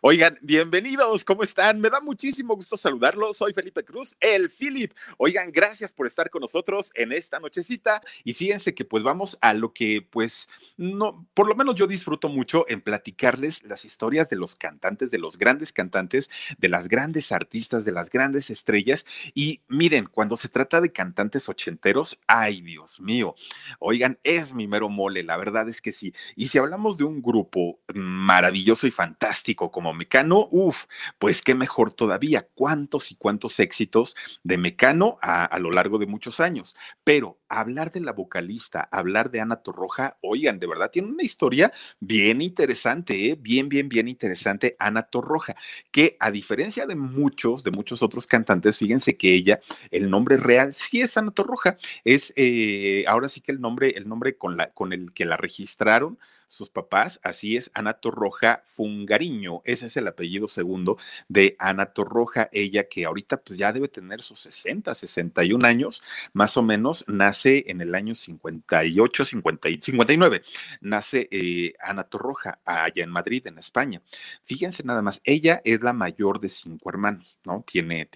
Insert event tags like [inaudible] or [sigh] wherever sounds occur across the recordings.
Oigan, bienvenidos, ¿cómo están? Me da muchísimo gusto saludarlos. Soy Felipe Cruz, el Philip. Oigan, gracias por estar con nosotros en esta nochecita. Y fíjense que pues vamos a lo que pues no, por lo menos yo disfruto mucho en platicarles las historias de los cantantes, de los grandes cantantes, de las grandes artistas, de las grandes estrellas. Y miren, cuando se trata de cantantes ochenteros, ay Dios mío, oigan, es mi mero mole, la verdad es que sí. Y si hablamos de un grupo maravilloso y fantástico como Mecano, uff, pues qué mejor todavía, cuántos y cuántos éxitos de Mecano a, lo largo de muchos años. Pero hablar de la vocalista, hablar de Ana Torroja, oigan, de verdad tiene una historia bien interesante, ¿eh? bien, bien, bien interesante, Ana Torroja, que a diferencia de muchos, de muchos otros cantantes, fíjense que ella, el nombre real sí es Ana Torroja, es eh, ahora sí que el nombre, el nombre con, la, con el que la registraron sus papás, así es, Ana Torroja Fungariño, ese es el apellido segundo de Ana Torroja, ella que ahorita pues ya debe tener sus 60, 61 años, más o menos, nace en el año 58, 50, 59, nace eh, Ana Torroja allá en Madrid, en España. Fíjense nada más, ella es la mayor de cinco hermanos, ¿no? Tiene,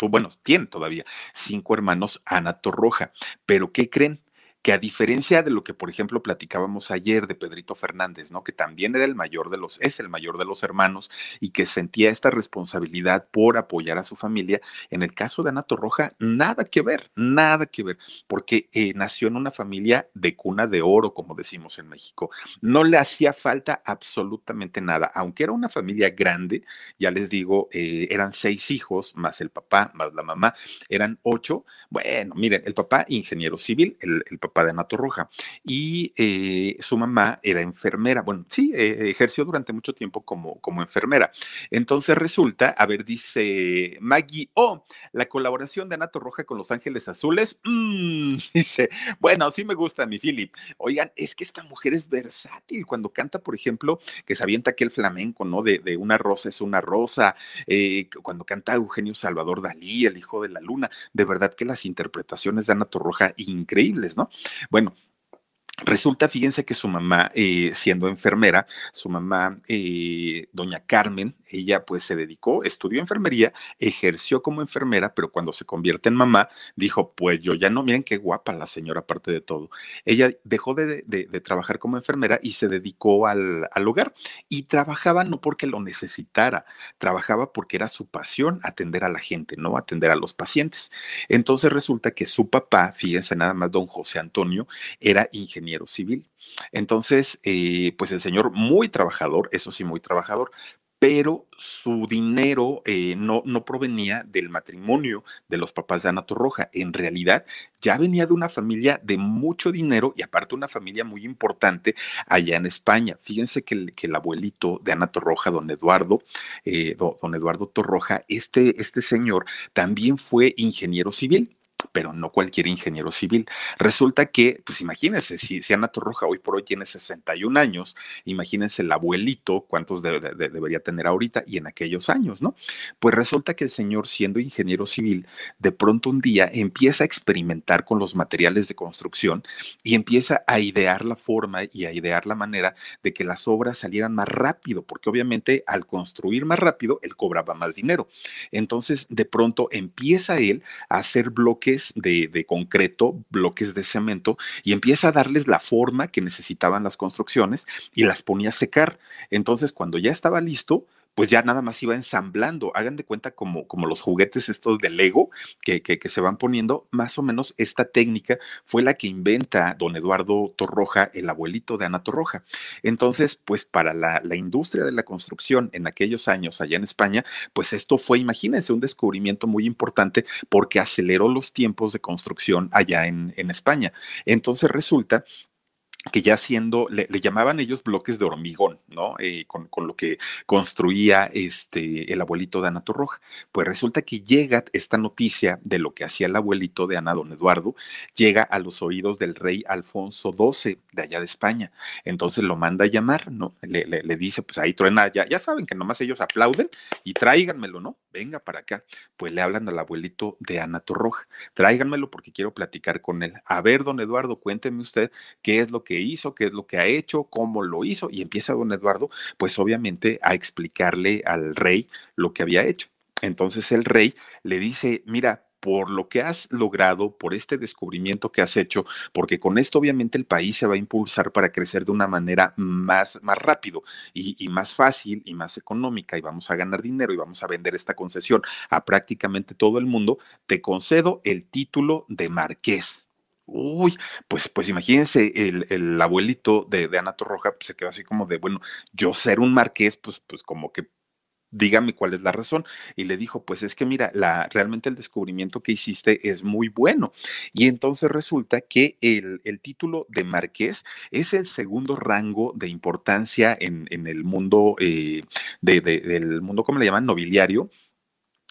bueno, tiene todavía cinco hermanos Ana Torroja, pero ¿qué creen? Que a diferencia de lo que, por ejemplo, platicábamos ayer de Pedrito Fernández, ¿no? Que también era el mayor de los, es el mayor de los hermanos y que sentía esta responsabilidad por apoyar a su familia. En el caso de Ana Torroja, nada que ver, nada que ver, porque eh, nació en una familia de cuna de oro, como decimos en México. No le hacía falta absolutamente nada, aunque era una familia grande, ya les digo, eh, eran seis hijos, más el papá, más la mamá, eran ocho. Bueno, miren, el papá, ingeniero civil, el, el papá de Ana Torroja. Y eh, su mamá era enfermera. Bueno, sí, eh, ejerció durante mucho tiempo como, como enfermera. Entonces resulta, a ver, dice Maggie, oh, la colaboración de Ana Torroja con Los Ángeles Azules. Mmm, [laughs] dice, bueno, sí me gusta mi Philip. Oigan, es que esta mujer es versátil cuando canta, por ejemplo, que se avienta aquel flamenco, ¿no? De, de una rosa es una rosa. Eh, cuando canta Eugenio Salvador Dalí, el hijo de la luna. De verdad que las interpretaciones de Ana Torroja increíbles, ¿no? Bueno, Resulta, fíjense que su mamá, eh, siendo enfermera, su mamá, eh, doña Carmen, ella pues se dedicó, estudió enfermería, ejerció como enfermera, pero cuando se convierte en mamá, dijo, pues yo ya no, miren qué guapa la señora, aparte de todo. Ella dejó de, de, trabajar como enfermera y se dedicó al, al, hogar. Y trabajaba no porque lo necesitara, trabajaba porque era su pasión atender a la gente, no atender a los pacientes. Entonces resulta que su papá, fíjense nada más, don José Antonio, era ingeniero ingeniero civil. Entonces, eh, pues el señor muy trabajador, eso sí, muy trabajador, pero su dinero eh, no, no, provenía del matrimonio de los papás de Ana Torroja. En realidad, ya venía de una familia de mucho dinero y aparte una familia muy importante allá en España. Fíjense que el, que el abuelito de Ana Torroja, don Eduardo, eh, don, Eduardo Torroja, este, este señor también fue ingeniero civil pero no cualquier ingeniero civil. Resulta que, pues imagínense, si, si Ana Torroja hoy por hoy tiene 61 años, imagínense el abuelito, cuántos de, de, debería tener ahorita y en aquellos años, ¿no? Pues resulta que el señor, siendo ingeniero civil, de pronto un día empieza a experimentar con los materiales de construcción y empieza a idear la forma y a idear la manera de que las obras salieran más rápido, porque obviamente al construir más rápido, él cobraba más dinero. Entonces, de pronto empieza él a hacer bloques de, concreto, bloques de cemento, y empieza a darles la forma que necesitaban las construcciones y las ponía a secar. Entonces, cuando ya estaba listo, pues ya nada más iba ensamblando. Hagan de cuenta como, como los juguetes estos de Lego que, que, se van poniendo, más o menos esta técnica fue la que inventa don Eduardo Torroja, el abuelito de Ana Torroja. Entonces, pues para la, la industria de la construcción en aquellos años allá en España, pues esto fue, imagínense, un descubrimiento muy importante porque aceleró los tiempos de construcción allá en, en España. Entonces resulta que ya siendo, le, llamaban ellos bloques de hormigón, ¿no? Eh, con, con, lo que construía este, el abuelito de Ana Torroja. Pues resulta que llega esta noticia de lo que hacía el abuelito de Ana, don Eduardo, llega a los oídos del rey Alfonso XII de allá de España. Entonces lo manda a llamar, ¿no? Le, le, le dice, pues ahí truena, ya, ya saben que nomás ellos aplauden y tráiganmelo, ¿no? Venga para acá. Pues le hablan al abuelito de Ana Torroja, tráiganmelo porque quiero platicar con él. A ver, don Eduardo, cuénteme usted qué es lo que hizo, qué es lo que ha hecho, cómo lo hizo, y empieza don Eduardo, pues obviamente a explicarle al rey lo que había hecho. Entonces el rey le dice, mira, por lo que has logrado, por este descubrimiento que has hecho, porque con esto obviamente el país se va a impulsar para crecer de una manera más, más rápido y, más fácil y más económica y vamos a ganar dinero y vamos a vender esta concesión a prácticamente todo el mundo, te concedo el título de marqués. Uy, pues, pues imagínense, el, el abuelito de, de Ana Torroja pues, se quedó así como de, bueno, yo ser un marqués, pues, pues como que dígame cuál es la razón. Y le dijo, pues es que mira, la, realmente el descubrimiento que hiciste es muy bueno. Y entonces resulta que el, el título de marqués es el segundo rango de importancia en, en el mundo, eh, de, de, del mundo, ¿cómo le llaman? Nobiliario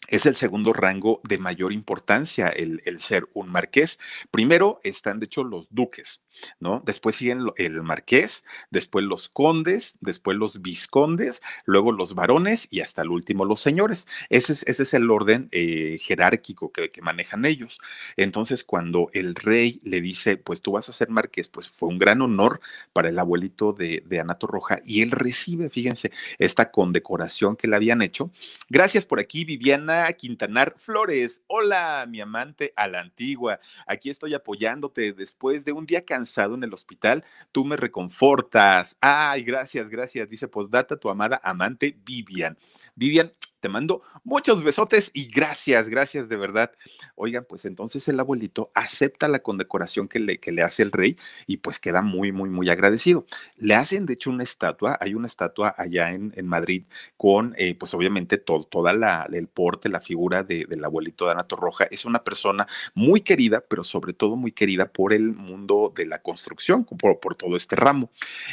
es el segundo rango de mayor importancia el, el, ser un marqués. Primero están, de hecho, los duques, ¿no? Después siguen el marqués, después los condes, después los viscondes, luego los varones y hasta el último los señores. Ese es, ese es el orden eh, jerárquico que, que, manejan ellos. Entonces, cuando el rey le dice, pues tú vas a ser marqués, pues fue un gran honor para el abuelito de, de Anato Roja y él recibe, fíjense, esta condecoración que le habían hecho. Gracias por aquí, Viviana Quintanar Flores. Hola, mi amante a la antigua. Aquí estoy apoyándote después de un día cansado en el hospital. Tú me reconfortas. Ay, gracias, gracias. Dice postdata tu amada amante Vivian. Vivian, te mando muchos besotes y gracias, gracias de verdad. Oigan, pues entonces el abuelito acepta la condecoración que le, que le hace el rey y pues queda muy, muy, muy agradecido. Le hacen de hecho una estatua, hay una estatua allá en, en Madrid con eh, pues obviamente todo, toda la, el porte, la figura de, del abuelito de Ana Roja. Es una persona muy querida, pero sobre todo muy querida por el mundo de la construcción, por, por todo este ramo.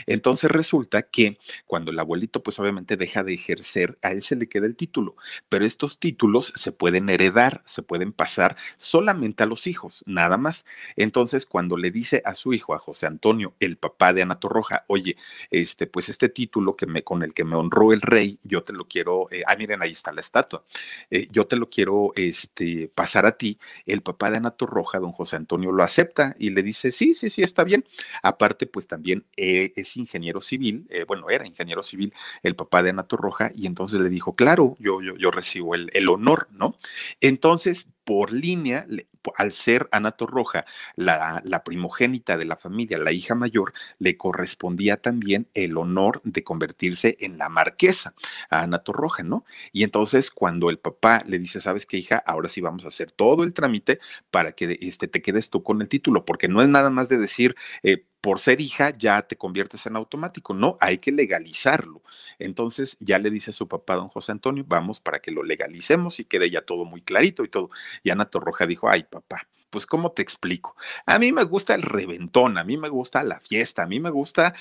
Entonces resulta que cuando el abuelito pues obviamente deja de ejercer, a él se le queda el título pero estos títulos se pueden heredar, se pueden pasar solamente a los hijos, nada más. Entonces, cuando le dice a su hijo, a José Antonio, el papá de Ana Torroja, oye, este, pues este título que me, con el que me honró el rey, yo te lo quiero, eh, ah, miren, ahí está la estatua, eh, yo te lo quiero este, pasar a ti. El papá de Ana Torroja, don José Antonio, lo acepta y le dice, sí, sí, sí, está bien. Aparte, pues también eh, es ingeniero civil, eh, bueno, era ingeniero civil el papá de Ana Torroja, y entonces le dijo, claro, yo yo, recibo el, honor, ¿no? Entonces, por línea, al ser Ana Torroja la, la, primogénita de la familia, la hija mayor, le correspondía también el honor de convertirse en la marquesa a Ana Torroja, ¿no? Y entonces cuando el papá le dice, ¿sabes qué, hija? Ahora sí vamos a hacer todo el trámite para que este, te quedes tú con el título, porque no es nada más de decir, eh, por ser hija ya te conviertes en automático, no, hay que legalizarlo. Entonces ya le dice a su papá, don José Antonio, vamos para que lo legalicemos y quede ya todo muy clarito y todo. Y Ana Torroja dijo, ay papá, pues ¿cómo te explico? A mí me gusta el reventón, a mí me gusta la fiesta, a mí me gusta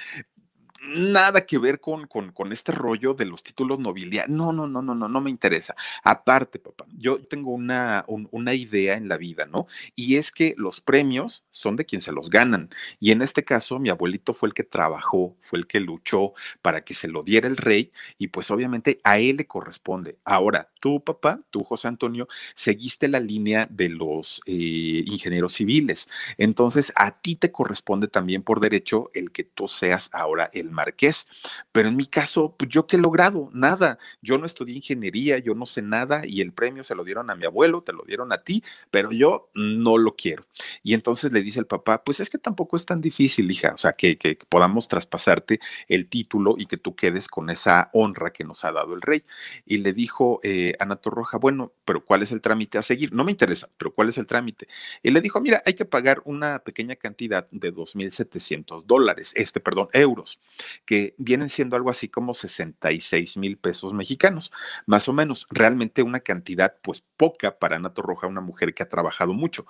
nada que ver con, con, con, este rollo de los títulos nobiliarios. No, no, no, no, no, no me interesa. Aparte, papá, yo tengo una, un, una idea en la vida, ¿no? Y es que los premios son de quien se los ganan. Y en este caso, mi abuelito fue el que trabajó, fue el que luchó para que se lo diera el rey y pues obviamente a él le corresponde. Ahora, tú, papá, tú, José Antonio, seguiste la línea de los eh, ingenieros civiles. Entonces, a ti te corresponde también por derecho el que tú seas ahora el marqués. Pero en mi caso, pues yo qué he logrado, nada. Yo no estudié ingeniería, yo no sé nada y el premio se lo dieron a mi abuelo, te lo dieron a ti, pero yo no lo quiero. Y entonces le dice el papá, pues es que tampoco es tan difícil, hija, o sea, que, que podamos traspasarte el título y que tú quedes con esa honra que nos ha dado el rey. Y le dijo eh, Ana Torroja, bueno, pero ¿cuál es el trámite a seguir? No me interesa, pero ¿cuál es el trámite? Y le dijo, mira, hay que pagar una pequeña cantidad de 2.700 dólares, este, perdón, euros, que vienen siendo algo así como 66 mil pesos mexicanos, más o menos. Realmente una cantidad, pues poca para Ana Torroja, una mujer que ha trabajado mucho.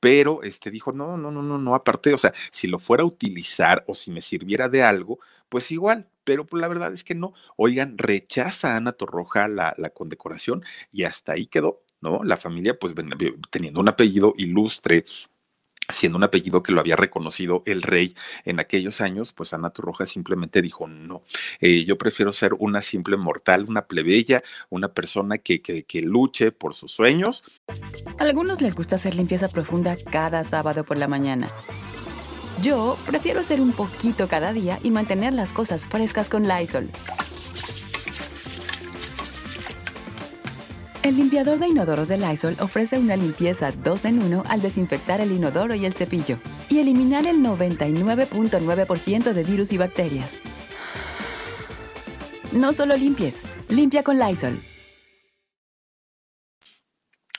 Pero este dijo, no, no, no, no, no, aparte, o sea, si lo fuera a utilizar o si me sirviera de algo, pues igual, pero pues, la verdad es que no. Oigan, rechaza a Ana Torroja la, la condecoración y hasta ahí quedó, ¿no? La familia, pues teniendo un apellido ilustre, siendo un apellido que lo había reconocido el rey en aquellos años, pues Ana Torroja simplemente dijo, no, eh, yo prefiero ser una simple mortal, una plebeya, una persona que, que, que luche por sus sueños. A algunos les gusta hacer limpieza profunda cada sábado por la mañana. Yo prefiero hacer un poquito cada día y mantener las cosas frescas con Lysol. El limpiador de inodoros de Lysol ofrece una limpieza 2 en 1 al desinfectar el inodoro y el cepillo y eliminar el 99.9% de virus y bacterias. No solo limpies, limpia con Lysol.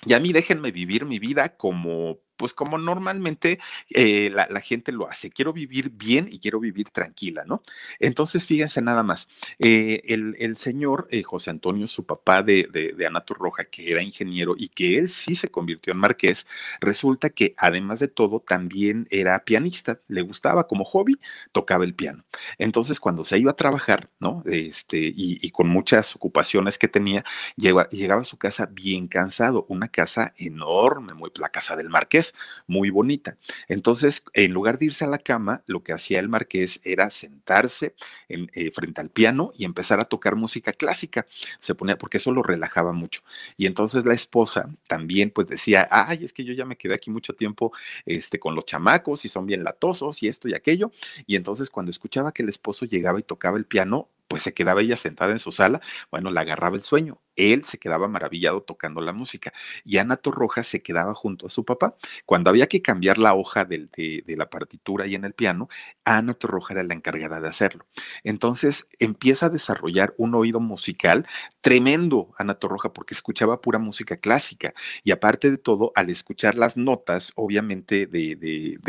Y a mí déjenme vivir mi vida como pues como normalmente eh, la, gente lo hace. Quiero vivir bien y quiero vivir tranquila, ¿no? Entonces, fíjense nada más. Eh, el, señor eh, José Antonio, su papá de, de, de Ana que era ingeniero y que él sí se convirtió en marqués, resulta que además de todo también era pianista. Le gustaba como hobby, tocaba el piano. Entonces, cuando se iba a trabajar, ¿no? Este, y, con muchas ocupaciones que tenía, llegaba, llegaba a su casa bien cansado, una casa enorme, muy la casa del marqués muy bonita. Entonces, en lugar de irse a la cama, lo que hacía el marqués era sentarse en, eh, frente al piano y empezar a tocar música clásica. Se ponía, porque eso lo relajaba mucho. Y entonces la esposa también pues decía, ay, es que yo ya me quedé aquí mucho tiempo este, con los chamacos y son bien latosos y esto y aquello. Y entonces cuando escuchaba que el esposo llegaba y tocaba el piano, pues se quedaba ella sentada en su sala, bueno, la agarraba el sueño. Él se quedaba maravillado tocando la música y Ana Torroja se quedaba junto a su papá. Cuando había que cambiar la hoja de, la partitura y en el piano, Ana Torroja era la encargada de hacerlo. Entonces empieza a desarrollar un oído musical tremendo, Ana Torroja, porque escuchaba pura música clásica y aparte de todo, al escuchar las notas, obviamente, de, de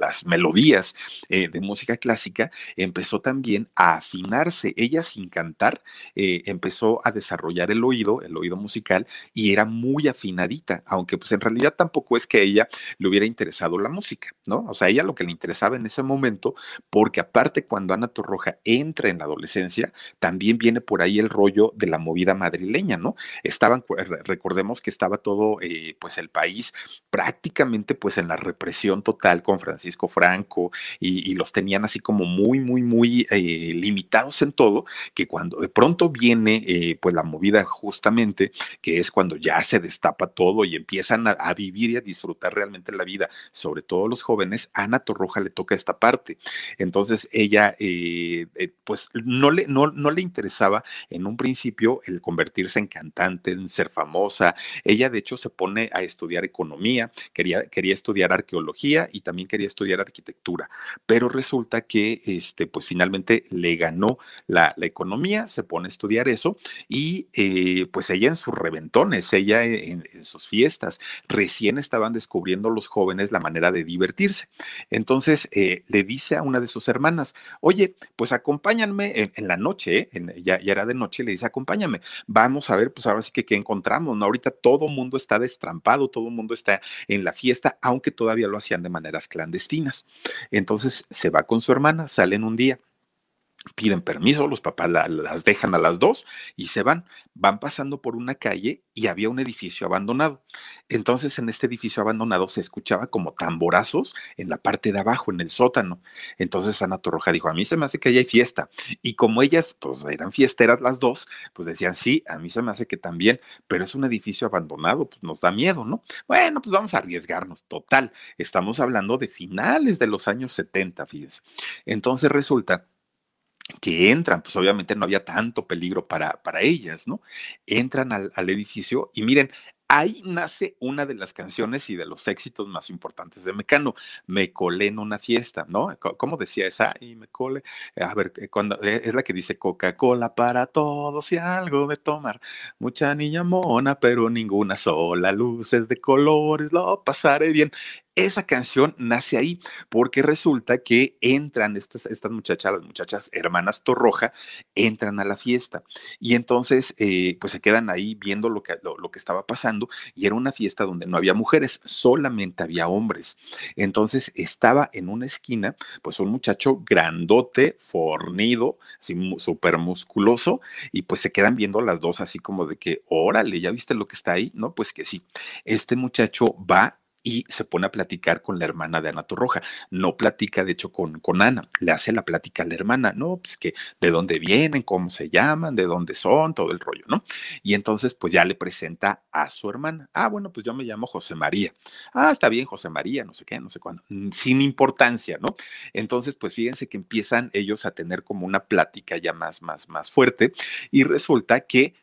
las melodías eh, de música clásica, empezó también a afinarse ella sin cantar eh, empezó a desarrollar el oído, el oído musical, y era muy afinadita, aunque pues en realidad tampoco es que a ella le hubiera interesado la música, ¿no? O sea, a ella lo que le interesaba en ese momento, porque aparte cuando Ana Torroja entra en la adolescencia, también viene por ahí el rollo de la movida madrileña, ¿no? Estaban, recordemos que estaba todo, eh, pues el país prácticamente pues en la represión total con Francisco Franco y, los tenían así como muy, muy, muy eh, limitados en todo que cuando de pronto viene eh, pues la movida justamente, que es cuando ya se destapa todo y empiezan a, vivir y a disfrutar realmente la vida, sobre todo los jóvenes, Ana Torroja le toca esta parte. Entonces ella eh, eh, pues no le, no, no le interesaba en un principio el convertirse en cantante, en ser famosa. Ella de hecho se pone a estudiar economía, quería, quería estudiar arqueología y también quería estudiar arquitectura, pero resulta que este, pues finalmente le ganó la, economía, se pone a estudiar eso y eh, pues ella en sus reventones, ella en, sus fiestas, recién estaban descubriendo los jóvenes la manera de divertirse. Entonces eh, le dice a una de sus hermanas, oye, pues acompáñanme en, la noche, ¿eh? ya, ya, era de noche, le dice, acompáñame, vamos a ver, pues ahora sí que qué encontramos, ¿no? Ahorita todo mundo está destrampado, todo el mundo está en la fiesta, aunque todavía lo hacían de maneras clandestinas. Entonces se va con su hermana, salen un día piden permiso, los papás las dejan a las dos y se van. Van pasando por una calle y había un edificio abandonado. Entonces en este edificio abandonado se escuchaba como tamborazos en la parte de abajo, en el sótano. Entonces Ana Torroja dijo, a mí se me hace que ahí hay fiesta. Y como ellas pues eran fiesteras las dos, pues decían, sí, a mí se me hace que también, pero es un edificio abandonado, pues nos da miedo, ¿no? Bueno, pues vamos a arriesgarnos. Total, estamos hablando de finales de los años 70, fíjense. Entonces resulta que entran, pues obviamente no había tanto peligro para, para ellas, ¿no? Entran al, al edificio y miren, Ahí nace una de las canciones y de los éxitos más importantes de Mecano. Me colé en una fiesta, ¿no? ¿Cómo decía esa? Y me colé. A ver, eh, cuando eh, es la que dice Coca-Cola para todos y algo de tomar. Mucha niña mona, pero ninguna sola. Luces de colores, lo pasaré bien esa canción nace ahí, porque resulta que entran estas, estas muchachas, las muchachas hermanas Torroja, entran a la fiesta y entonces eh, pues se quedan ahí viendo lo que, lo, que estaba pasando y era una fiesta donde no había mujeres, solamente había hombres. Entonces estaba en una esquina pues un muchacho grandote, fornido, súper musculoso y pues se quedan viendo las dos así como de que, órale, ¿ya viste lo que está ahí? No, pues que sí. Este muchacho va y se pone a platicar con la hermana de Ana Torroja. No platica, de hecho, con, con Ana, le hace la plática a la hermana, ¿no? Pues que de dónde vienen, cómo se llaman, de dónde son, todo el rollo, ¿no? Y entonces, pues ya le presenta a su hermana. Ah, bueno, pues yo me llamo José María. Ah, está bien, José María, no sé qué, no sé cuándo, mm, sin importancia, ¿no? Entonces, pues fíjense que empiezan ellos a tener como una plática ya más, más, más fuerte y resulta que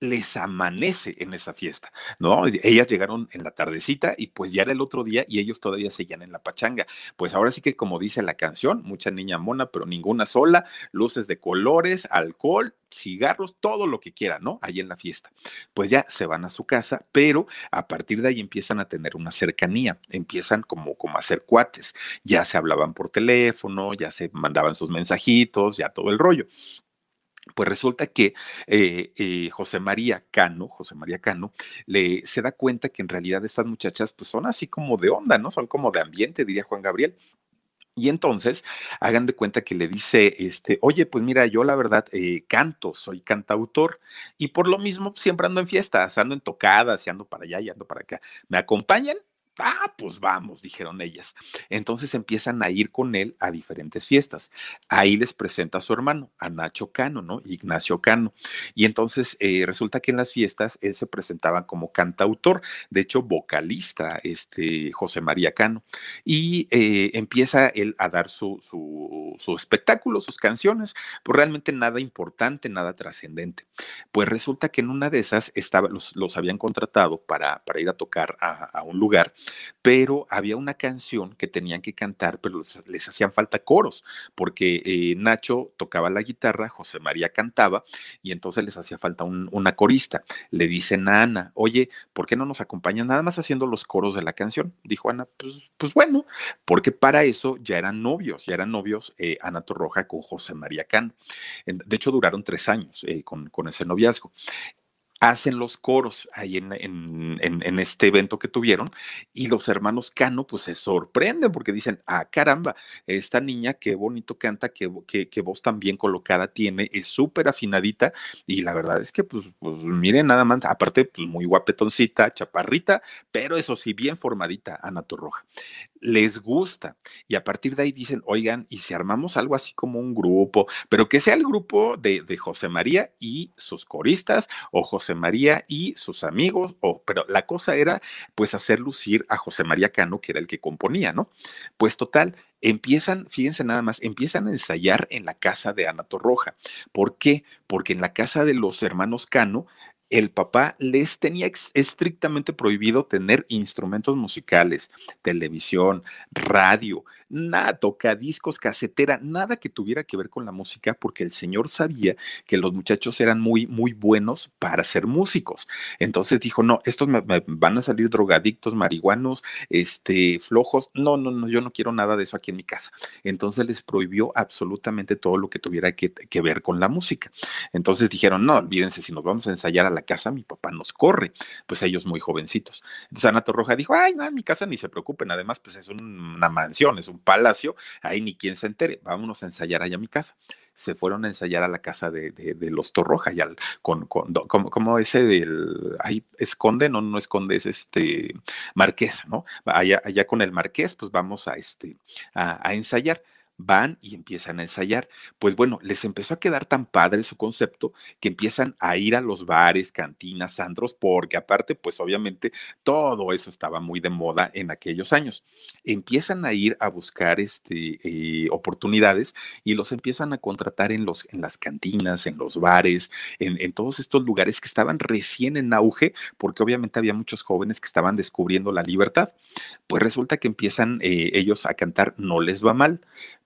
les amanece en esa fiesta, ¿no? Ellas llegaron en la tardecita y pues ya era el otro día y ellos todavía seguían en la pachanga. Pues ahora sí que como dice la canción, mucha niña mona, pero ninguna sola, luces de colores, alcohol, cigarros, todo lo que quieran, ¿no? Ahí en la fiesta. Pues ya se van a su casa, pero a partir de ahí empiezan a tener una cercanía, empiezan como, como a hacer cuates, ya se hablaban por teléfono, ya se mandaban sus mensajitos, ya todo el rollo. Pues resulta que eh, eh, José María Cano, José María Cano, le, se da cuenta que en realidad estas muchachas pues son así como de onda, ¿no? Son como de ambiente, diría Juan Gabriel. Y entonces, hagan de cuenta que le dice, este, oye, pues mira, yo la verdad eh, canto, soy cantautor, y por lo mismo siempre ando en fiestas, ando en tocadas, y ando para allá y ando para acá. ¿Me acompañan? Ah, pues vamos, dijeron ellas. Entonces empiezan a ir con él a diferentes fiestas. Ahí les presenta a su hermano, a Nacho Cano, ¿no? Ignacio Cano. Y entonces eh, resulta que en las fiestas él se presentaba como cantautor, de hecho vocalista, este José María Cano. Y eh, empieza él a dar su, su, espectáculo, sus canciones, pues realmente nada importante, nada trascendente. Pues resulta que en una de esas estaba, los, los habían contratado para, para ir a tocar a, a un lugar pero había una canción que tenían que cantar, pero les, hacían falta coros, porque eh, Nacho tocaba la guitarra, José María cantaba, y entonces les hacía falta una corista. Le dicen a Ana, oye, ¿por qué no nos acompañan nada más haciendo los coros de la canción? Dijo Ana, pues, pues bueno, porque para eso ya eran novios, ya eran novios eh, Ana Torroja con José María Can. De hecho, duraron tres años eh, con, con ese noviazgo hacen los coros ahí en, en, este evento que tuvieron y los hermanos Cano pues se sorprenden porque dicen, ah, caramba, esta niña qué bonito canta, qué, qué, voz tan bien colocada tiene, es súper afinadita y la verdad es que pues, pues miren nada más, aparte pues muy guapetoncita, chaparrita, pero eso sí, bien formadita, Ana Torroja les gusta. Y a partir de ahí dicen, oigan, y si armamos algo así como un grupo, pero que sea el grupo de, de, José María y sus coristas, o José María y sus amigos, o, pero la cosa era pues hacer lucir a José María Cano, que era el que componía, ¿no? Pues total, empiezan, fíjense nada más, empiezan a ensayar en la casa de Ana Torroja. ¿Por qué? Porque en la casa de los hermanos Cano el papá les tenía estrictamente prohibido tener instrumentos musicales, televisión, radio, nada, tocadiscos, casetera, nada que tuviera que ver con la música, porque el señor sabía que los muchachos eran muy, muy buenos para ser músicos. Entonces dijo, no, estos me, van a salir drogadictos, marihuanos, este, flojos. No, no, no, yo no quiero nada de eso aquí en mi casa. Entonces les prohibió absolutamente todo lo que tuviera que, ver con la música. Entonces dijeron, no, olvídense, si nos vamos a ensayar a la casa, mi papá nos corre. Pues ellos muy jovencitos. Entonces Ana Roja dijo, ay, no, en mi casa ni se preocupen, además, pues es una mansión, es un palacio, ahí ni quien se entere, vámonos a ensayar allá mi casa. Se fueron a ensayar a la casa de, de, los Torroja, y al, con, con como, ese del, ahí esconde, no, no esconde, es este Marqués, ¿no? Allá, allá con el Marqués, pues vamos a, este, a, ensayar van y empiezan a ensayar. Pues bueno, les empezó a quedar tan padre su concepto que empiezan a ir a los bares, cantinas, andros, porque aparte, pues obviamente todo eso estaba muy de moda en aquellos años. Empiezan a ir a buscar este, eh, oportunidades y los empiezan a contratar en, los, en las cantinas, en los bares, en, en todos estos lugares que estaban recién en auge, porque obviamente había muchos jóvenes que estaban descubriendo la libertad. Pues resulta que empiezan eh, ellos a cantar No les va mal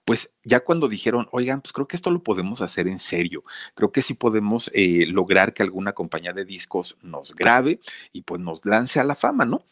pues ya cuando dijeron, oigan, pues creo que esto lo podemos hacer en serio, creo que sí podemos eh, lograr que alguna compañía de discos nos grabe y pues nos lance a la fama, ¿no?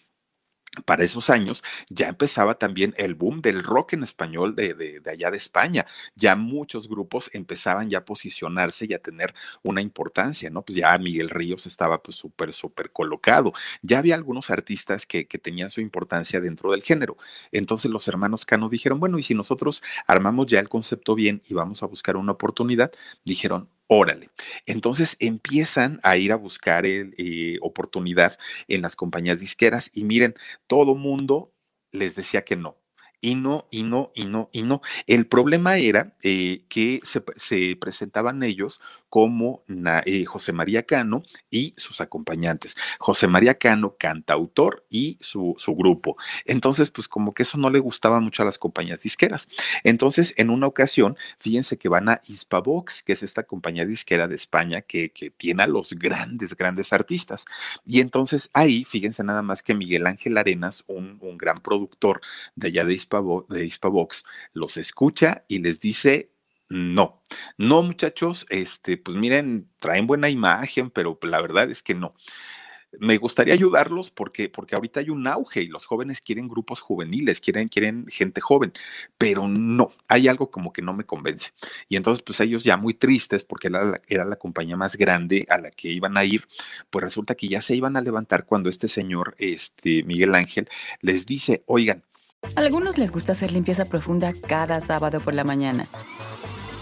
Para esos años ya empezaba también el boom del rock en español de, de, allá de España. Ya muchos grupos empezaban ya a posicionarse y a tener una importancia, ¿no? Pues ya Miguel Ríos estaba pues súper, súper colocado. Ya había algunos artistas que, que tenían su importancia dentro del género. Entonces los hermanos Cano dijeron, bueno, y si nosotros armamos ya el concepto bien y vamos a buscar una oportunidad, dijeron, Órale. Entonces empiezan a ir a buscar eh, oportunidad en las compañías disqueras y miren, todo mundo les decía que no y no, y no, y no, y no. El problema era eh, que se, presentaban ellos como eh, José María Cano y sus acompañantes. José María Cano, cantautor y su, su grupo. Entonces, pues como que eso no le gustaba mucho a las compañías disqueras. Entonces, en una ocasión, fíjense que van a Hispavox, que es esta compañía disquera de España que, que tiene a los grandes, grandes artistas. Y entonces ahí, fíjense nada más que Miguel Ángel Arenas, un, un gran productor de allá de de Hispavox, los escucha y les dice no, no, muchachos, este, pues miren, traen buena imagen, pero la verdad es que no. Me gustaría ayudarlos porque, porque ahorita hay un auge y los jóvenes quieren grupos juveniles, quieren, quieren gente joven, pero no, hay algo como que no me convence. Y entonces, pues ellos ya muy tristes porque era la, era la compañía más grande a la que iban a ir, pues resulta que ya se iban a levantar cuando este señor, este Miguel Ángel, les dice, oigan. A algunos les gusta hacer limpieza profunda cada sábado por la mañana.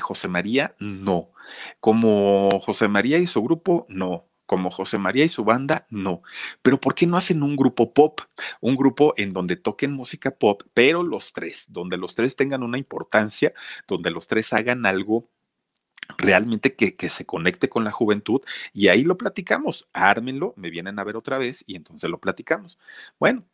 José María, no. Como José María y su grupo, no. Como José María y su banda, no. Pero ¿por qué no hacen un grupo pop? Un grupo en donde toquen música pop, pero los tres, donde los tres tengan una importancia, donde los tres hagan algo realmente que, se conecte con la juventud y ahí lo platicamos, ármenlo, me vienen a ver otra vez y entonces lo platicamos. Bueno,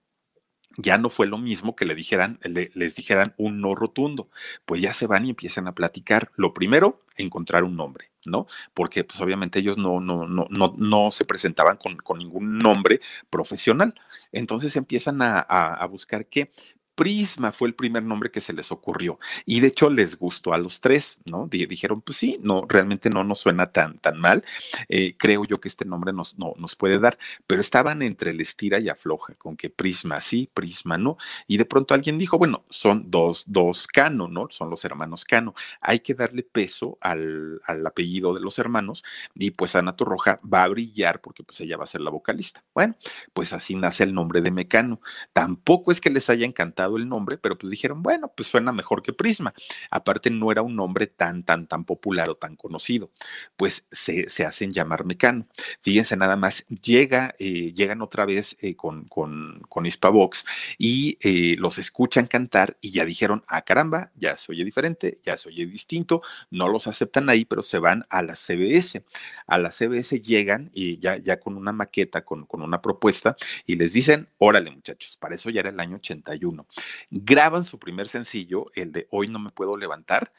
ya no fue lo mismo que le dijeran, le, les dijeran un no rotundo, pues ya se van y empiezan a platicar. Lo primero, encontrar un nombre, ¿no? Porque pues obviamente ellos no, no, no, no, no se presentaban con, con ningún nombre profesional. Entonces empiezan a, a, a buscar qué, Prisma fue el primer nombre que se les ocurrió y de hecho les gustó a los tres, ¿no? dijeron, pues sí, no, realmente no nos suena tan, tan mal. Eh, creo yo que este nombre nos, no, nos puede dar, pero estaban entre el estira y afloja, con que Prisma sí, Prisma no. Y de pronto alguien dijo, bueno, son dos, dos Cano, ¿no? Son los hermanos Cano. Hay que darle peso al, al apellido de los hermanos y pues Ana Torroja va a brillar porque pues ella va a ser la vocalista. Bueno, pues así nace el nombre de Mecano. Tampoco es que les haya encantado el nombre, pero pues dijeron, bueno, pues suena mejor que Prisma. Aparte no era un nombre tan, tan, tan popular o tan conocido. Pues se, se hacen llamar Mecano. Fíjense nada más, llega, eh, llegan otra vez eh, con, con, con Hispavox y eh, los escuchan cantar y ya dijeron, ah, caramba, ya se oye diferente, ya se oye distinto, no los aceptan ahí, pero se van a la CBS. A la CBS llegan y ya, ya con una maqueta, con, con una propuesta y les dicen, órale muchachos, para eso ya era el año 81 graban su primer sencillo, el de Hoy no me puedo levantar.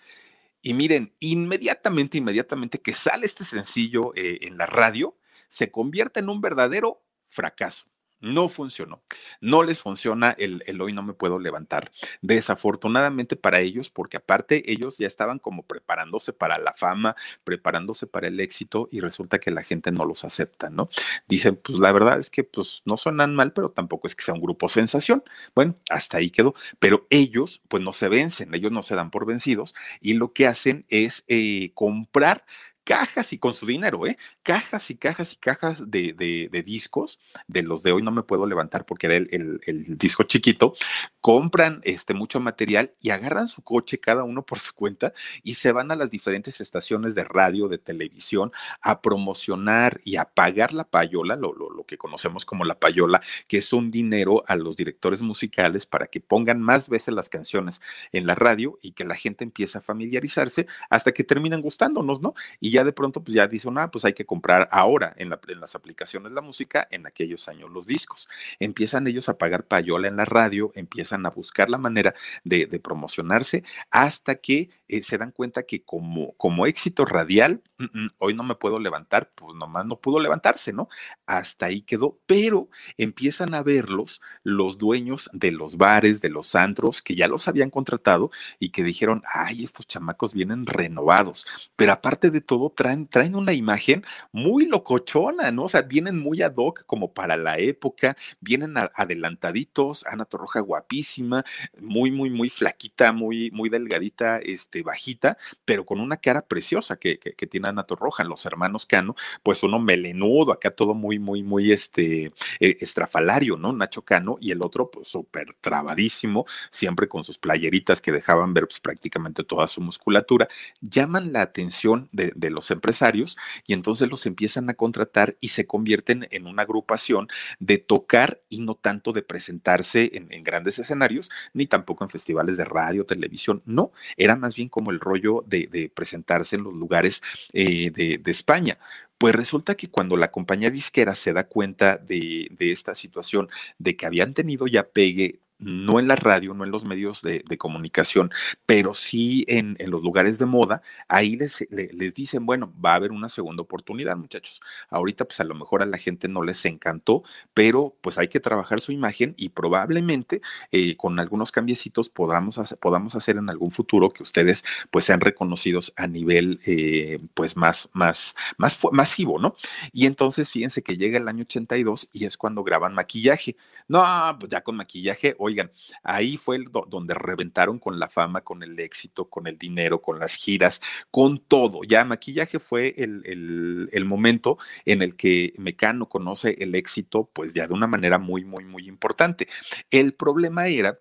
Y miren, inmediatamente, inmediatamente que sale este sencillo eh, en la radio, se convierte en un verdadero fracaso. No funcionó. No les funciona el, el, hoy no me puedo levantar. Desafortunadamente para ellos, porque aparte ellos ya estaban como preparándose para la fama, preparándose para el éxito y resulta que la gente no los acepta, ¿no? Dicen, pues la verdad es que pues no suenan mal, pero tampoco es que sea un grupo sensación. Bueno, hasta ahí quedó. Pero ellos pues no se vencen, ellos no se dan por vencidos y lo que hacen es eh, comprar cajas y con su dinero, ¿eh? Cajas y cajas y cajas de, de, discos, de los de hoy no me puedo levantar porque era el, el, disco chiquito, compran este mucho material y agarran su coche cada uno por su cuenta y se van a las diferentes estaciones de radio, de televisión, a promocionar y a pagar la payola, lo, lo, lo que conocemos como la payola, que es un dinero a los directores musicales para que pongan más veces las canciones en la radio y que la gente empiece a familiarizarse hasta que terminan gustándonos, ¿no? Y ya de pronto pues ya dicen, ah, pues hay que comprar ahora en, las aplicaciones la música, en aquellos años los discos. Empiezan ellos a pagar payola en la radio, empiezan a buscar la manera de, promocionarse hasta que eh, se dan cuenta que como, como éxito radial, hoy no me puedo levantar, pues nomás no pudo levantarse, ¿no? Hasta ahí quedó, pero empiezan a verlos los dueños de los bares, de los antros, que ya los habían contratado y que dijeron, ay, estos chamacos vienen renovados, pero aparte de todo, traen, traen una imagen muy locochona, ¿no? O sea, vienen muy ad hoc como para la época, vienen adelantaditos, Ana Torroja guapísima, muy, muy, muy flaquita, muy, muy delgadita, este, bajita, pero con una cara preciosa que, que, tiene Ana Torroja, los hermanos Cano, pues uno melenudo, acá todo muy, muy, muy, este, eh, estrafalario, ¿no? Nacho Cano, y el otro, pues súper trabadísimo, siempre con sus playeritas que dejaban ver pues, prácticamente toda su musculatura, llaman la atención de, los empresarios y entonces los empiezan a contratar y se convierten en una agrupación de tocar y no tanto de presentarse en, grandes escenarios, ni tampoco en festivales de radio, televisión, no, era más bien como el rollo de, presentarse en los lugares eh, de, de España. Pues resulta que cuando la compañía disquera se da cuenta de, de, esta situación, de que habían tenido ya pegue no en la radio, no en los medios de, comunicación, pero sí en, los lugares de moda, ahí les, les, dicen, bueno, va a haber una segunda oportunidad, muchachos. Ahorita, pues a lo mejor a la gente no les encantó, pero pues hay que trabajar su imagen y probablemente eh, con algunos cambiecitos podamos hacer, podamos hacer en algún futuro que ustedes pues sean reconocidos a nivel eh, pues más, más, más masivo, ¿no? Y entonces fíjense que llega el año 82 y es cuando graban maquillaje. No, pues ya con maquillaje, oigan, ahí fue el donde reventaron con la fama, con el éxito, con el dinero, con las giras, con todo. Ya maquillaje fue el, el momento en el que Mecano conoce el éxito, pues ya de una manera muy, muy, muy importante. El problema era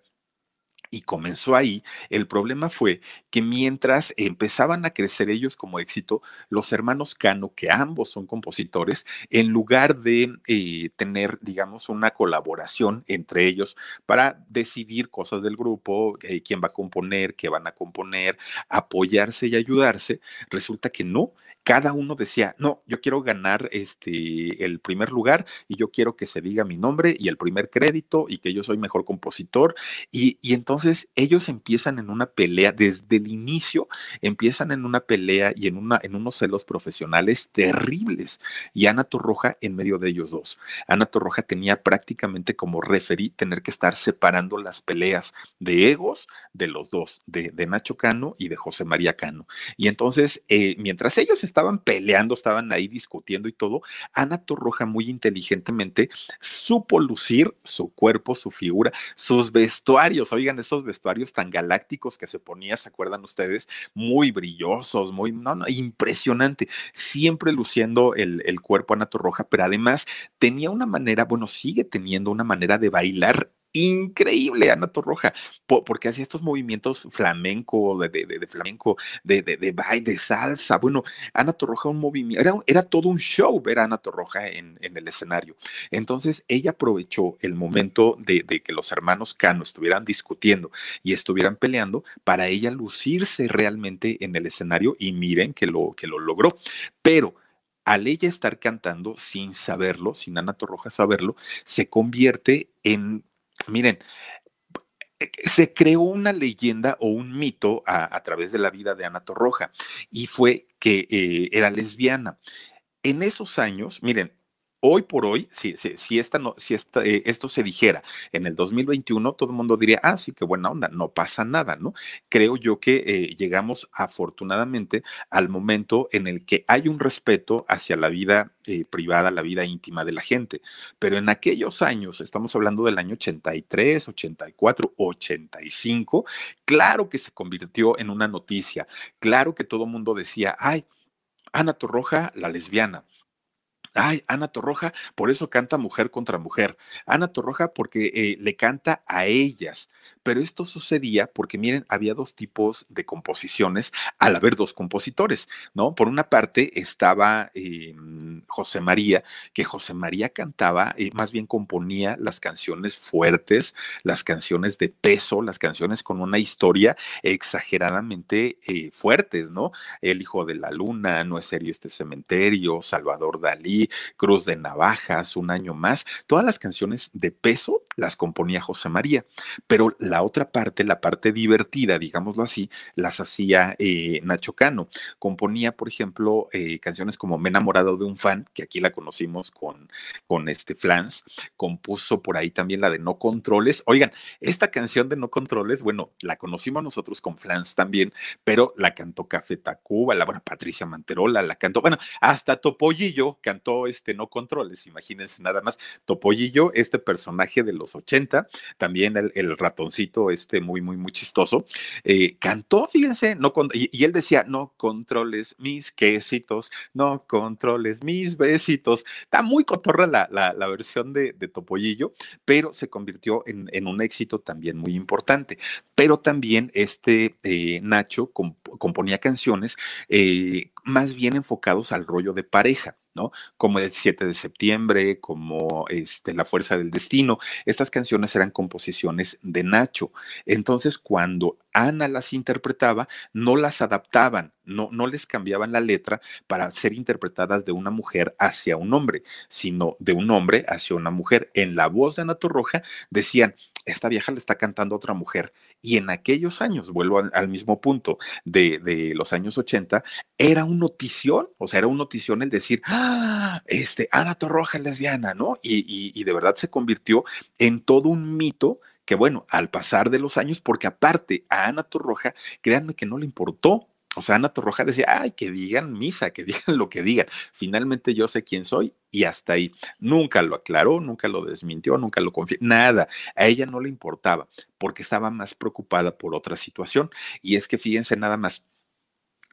y comenzó ahí. El problema fue que mientras empezaban a crecer ellos como éxito, los hermanos Cano, que ambos son compositores, en lugar de eh, tener, digamos, una colaboración entre ellos para decidir cosas del grupo, eh, quién va a componer, qué van a componer, apoyarse y ayudarse, resulta que no, cada uno decía, no, yo quiero ganar este, el primer lugar y yo quiero que se diga mi nombre y el primer crédito y que yo soy mejor compositor. Y, y entonces ellos empiezan en una pelea, desde el inicio empiezan en una pelea y en, una, en unos celos profesionales terribles. Y Ana Torroja en medio de ellos dos. Ana Torroja tenía prácticamente como referí tener que estar separando las peleas de egos de los dos, de, de Nacho Cano y de José María Cano. Y entonces, eh, mientras ellos estaban peleando, estaban ahí discutiendo y todo, Ana Torroja muy inteligentemente supo lucir su cuerpo, su figura, sus vestuarios. Oigan, esos vestuarios tan galácticos que se ponía, ¿se acuerdan ustedes? Muy brillosos, muy, no, no, impresionante. Siempre luciendo el, el cuerpo Ana Torroja, pero además tenía una manera, bueno, sigue teniendo una manera de bailar increíble Ana Torroja, porque hacía estos movimientos flamenco, de, de, flamenco, de, de, baile, salsa. Bueno, Ana Torroja, un movimiento, era, era todo un show ver a Ana Torroja en, en el escenario. Entonces, ella aprovechó el momento de, que los hermanos Cano estuvieran discutiendo y estuvieran peleando para ella lucirse realmente en el escenario y miren que lo, que lo logró. Pero al ella estar cantando sin saberlo, sin Ana Torroja saberlo, se convierte en Miren, eh, se creó una leyenda o un mito a, través de la vida de Ana Torroja y fue que eh, era lesbiana. En esos años, miren, hoy por hoy, si, esta no, si esta, eh, esto se dijera en el 2021, todo el mundo diría, ah, sí, qué buena onda, no pasa nada, ¿no? Creo yo que eh, llegamos afortunadamente al momento en el que hay un respeto hacia la vida eh, privada, la vida íntima de la gente. Pero en aquellos años, estamos hablando del año 83, 84, 85, claro que se convirtió en una noticia, claro que todo el mundo decía, ay, Ana Torroja, la lesbiana. Ay, Ana Torroja, por eso canta mujer contra mujer. Ana Torroja porque eh, le canta a ellas. Pero esto sucedía porque, miren, había dos tipos de composiciones al haber dos compositores, ¿no? Por una parte estaba eh, José María, que José María cantaba, eh, más bien componía las canciones fuertes, las canciones de peso, las canciones con una historia exageradamente eh, fuertes, ¿no? El Hijo de la Luna, No es serio este cementerio, Salvador Dalí, Cruz de Navajas, Un año más, todas las canciones de peso las componía José María, pero la otra parte, la parte divertida, digámoslo así, las hacía eh, Nacho Cano. Componía, por ejemplo, eh, canciones como Me he enamorado de un fan, que aquí la conocimos con, con este Flans. Compuso por ahí también la de No Controles. Oigan, esta canción de No Controles, bueno, la conocimos nosotros con Flans también, pero la cantó Café Tacuba, la buena Patricia Manterola, la cantó, bueno, hasta Topollillo cantó este No Controles, imagínense nada más. Topollillo, este personaje de los 80, también el, ratoncito este muy, muy, muy chistoso, eh, cantó, fíjense, no y, él decía, no controles mis quesitos, no controles mis besitos. Está muy cotorra la, la, versión de, de, Topollillo, pero se convirtió en, en, un éxito también muy importante. Pero también este eh, Nacho componía canciones eh, más bien enfocados al rollo de pareja. Como el 7 de septiembre, como este, La Fuerza del Destino. Estas canciones eran composiciones de Nacho. Entonces, cuando Ana las interpretaba, no las adaptaban, no, no les cambiaban la letra para ser interpretadas de una mujer hacia un hombre, sino de un hombre hacia una mujer. En la voz de Ana Torroja decían, esta vieja le está cantando a otra mujer. Y en aquellos años, vuelvo al, mismo punto de, de, los años 80, era un notición, o sea, era un notición el decir, ah, este, Ana Torroja es lesbiana, ¿no? Y, y, y de verdad se convirtió en todo un mito que bueno, al pasar de los años, porque aparte a Ana Torroja, créanme que no le importó, o sea, Ana Torroja decía, ay, que digan misa, que [laughs] digan lo que digan. Finalmente yo sé quién soy y hasta ahí. Nunca lo aclaró, nunca lo desmintió, nunca lo confió, nada. A ella no le importaba porque estaba más preocupada por otra situación. Y es que fíjense nada más,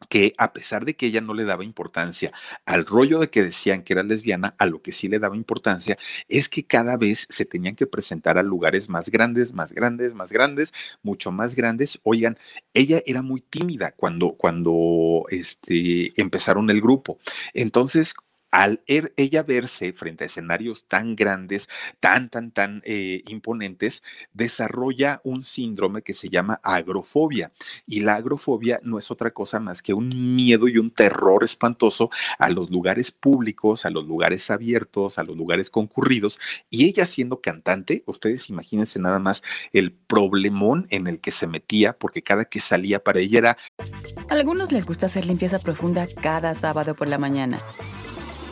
que a pesar de que ella no le daba importancia al rollo de que decían que era lesbiana, a lo que sí le daba importancia es que cada vez se tenían que presentar a lugares más grandes, más grandes, más grandes, mucho más grandes. Oigan, ella era muy tímida cuando, cuando este, empezaron el grupo. Entonces, al er, ella verse frente a escenarios tan grandes, tan, tan, tan eh, imponentes, desarrolla un síndrome que se llama agrofobia. Y la agrofobia no es otra cosa más que un miedo y un terror espantoso a los lugares públicos, a los lugares abiertos, a los lugares concurridos. Y ella siendo cantante, ustedes imagínense nada más el problemón en el que se metía, porque cada que salía para ella era... A algunos les gusta hacer limpieza profunda cada sábado por la mañana.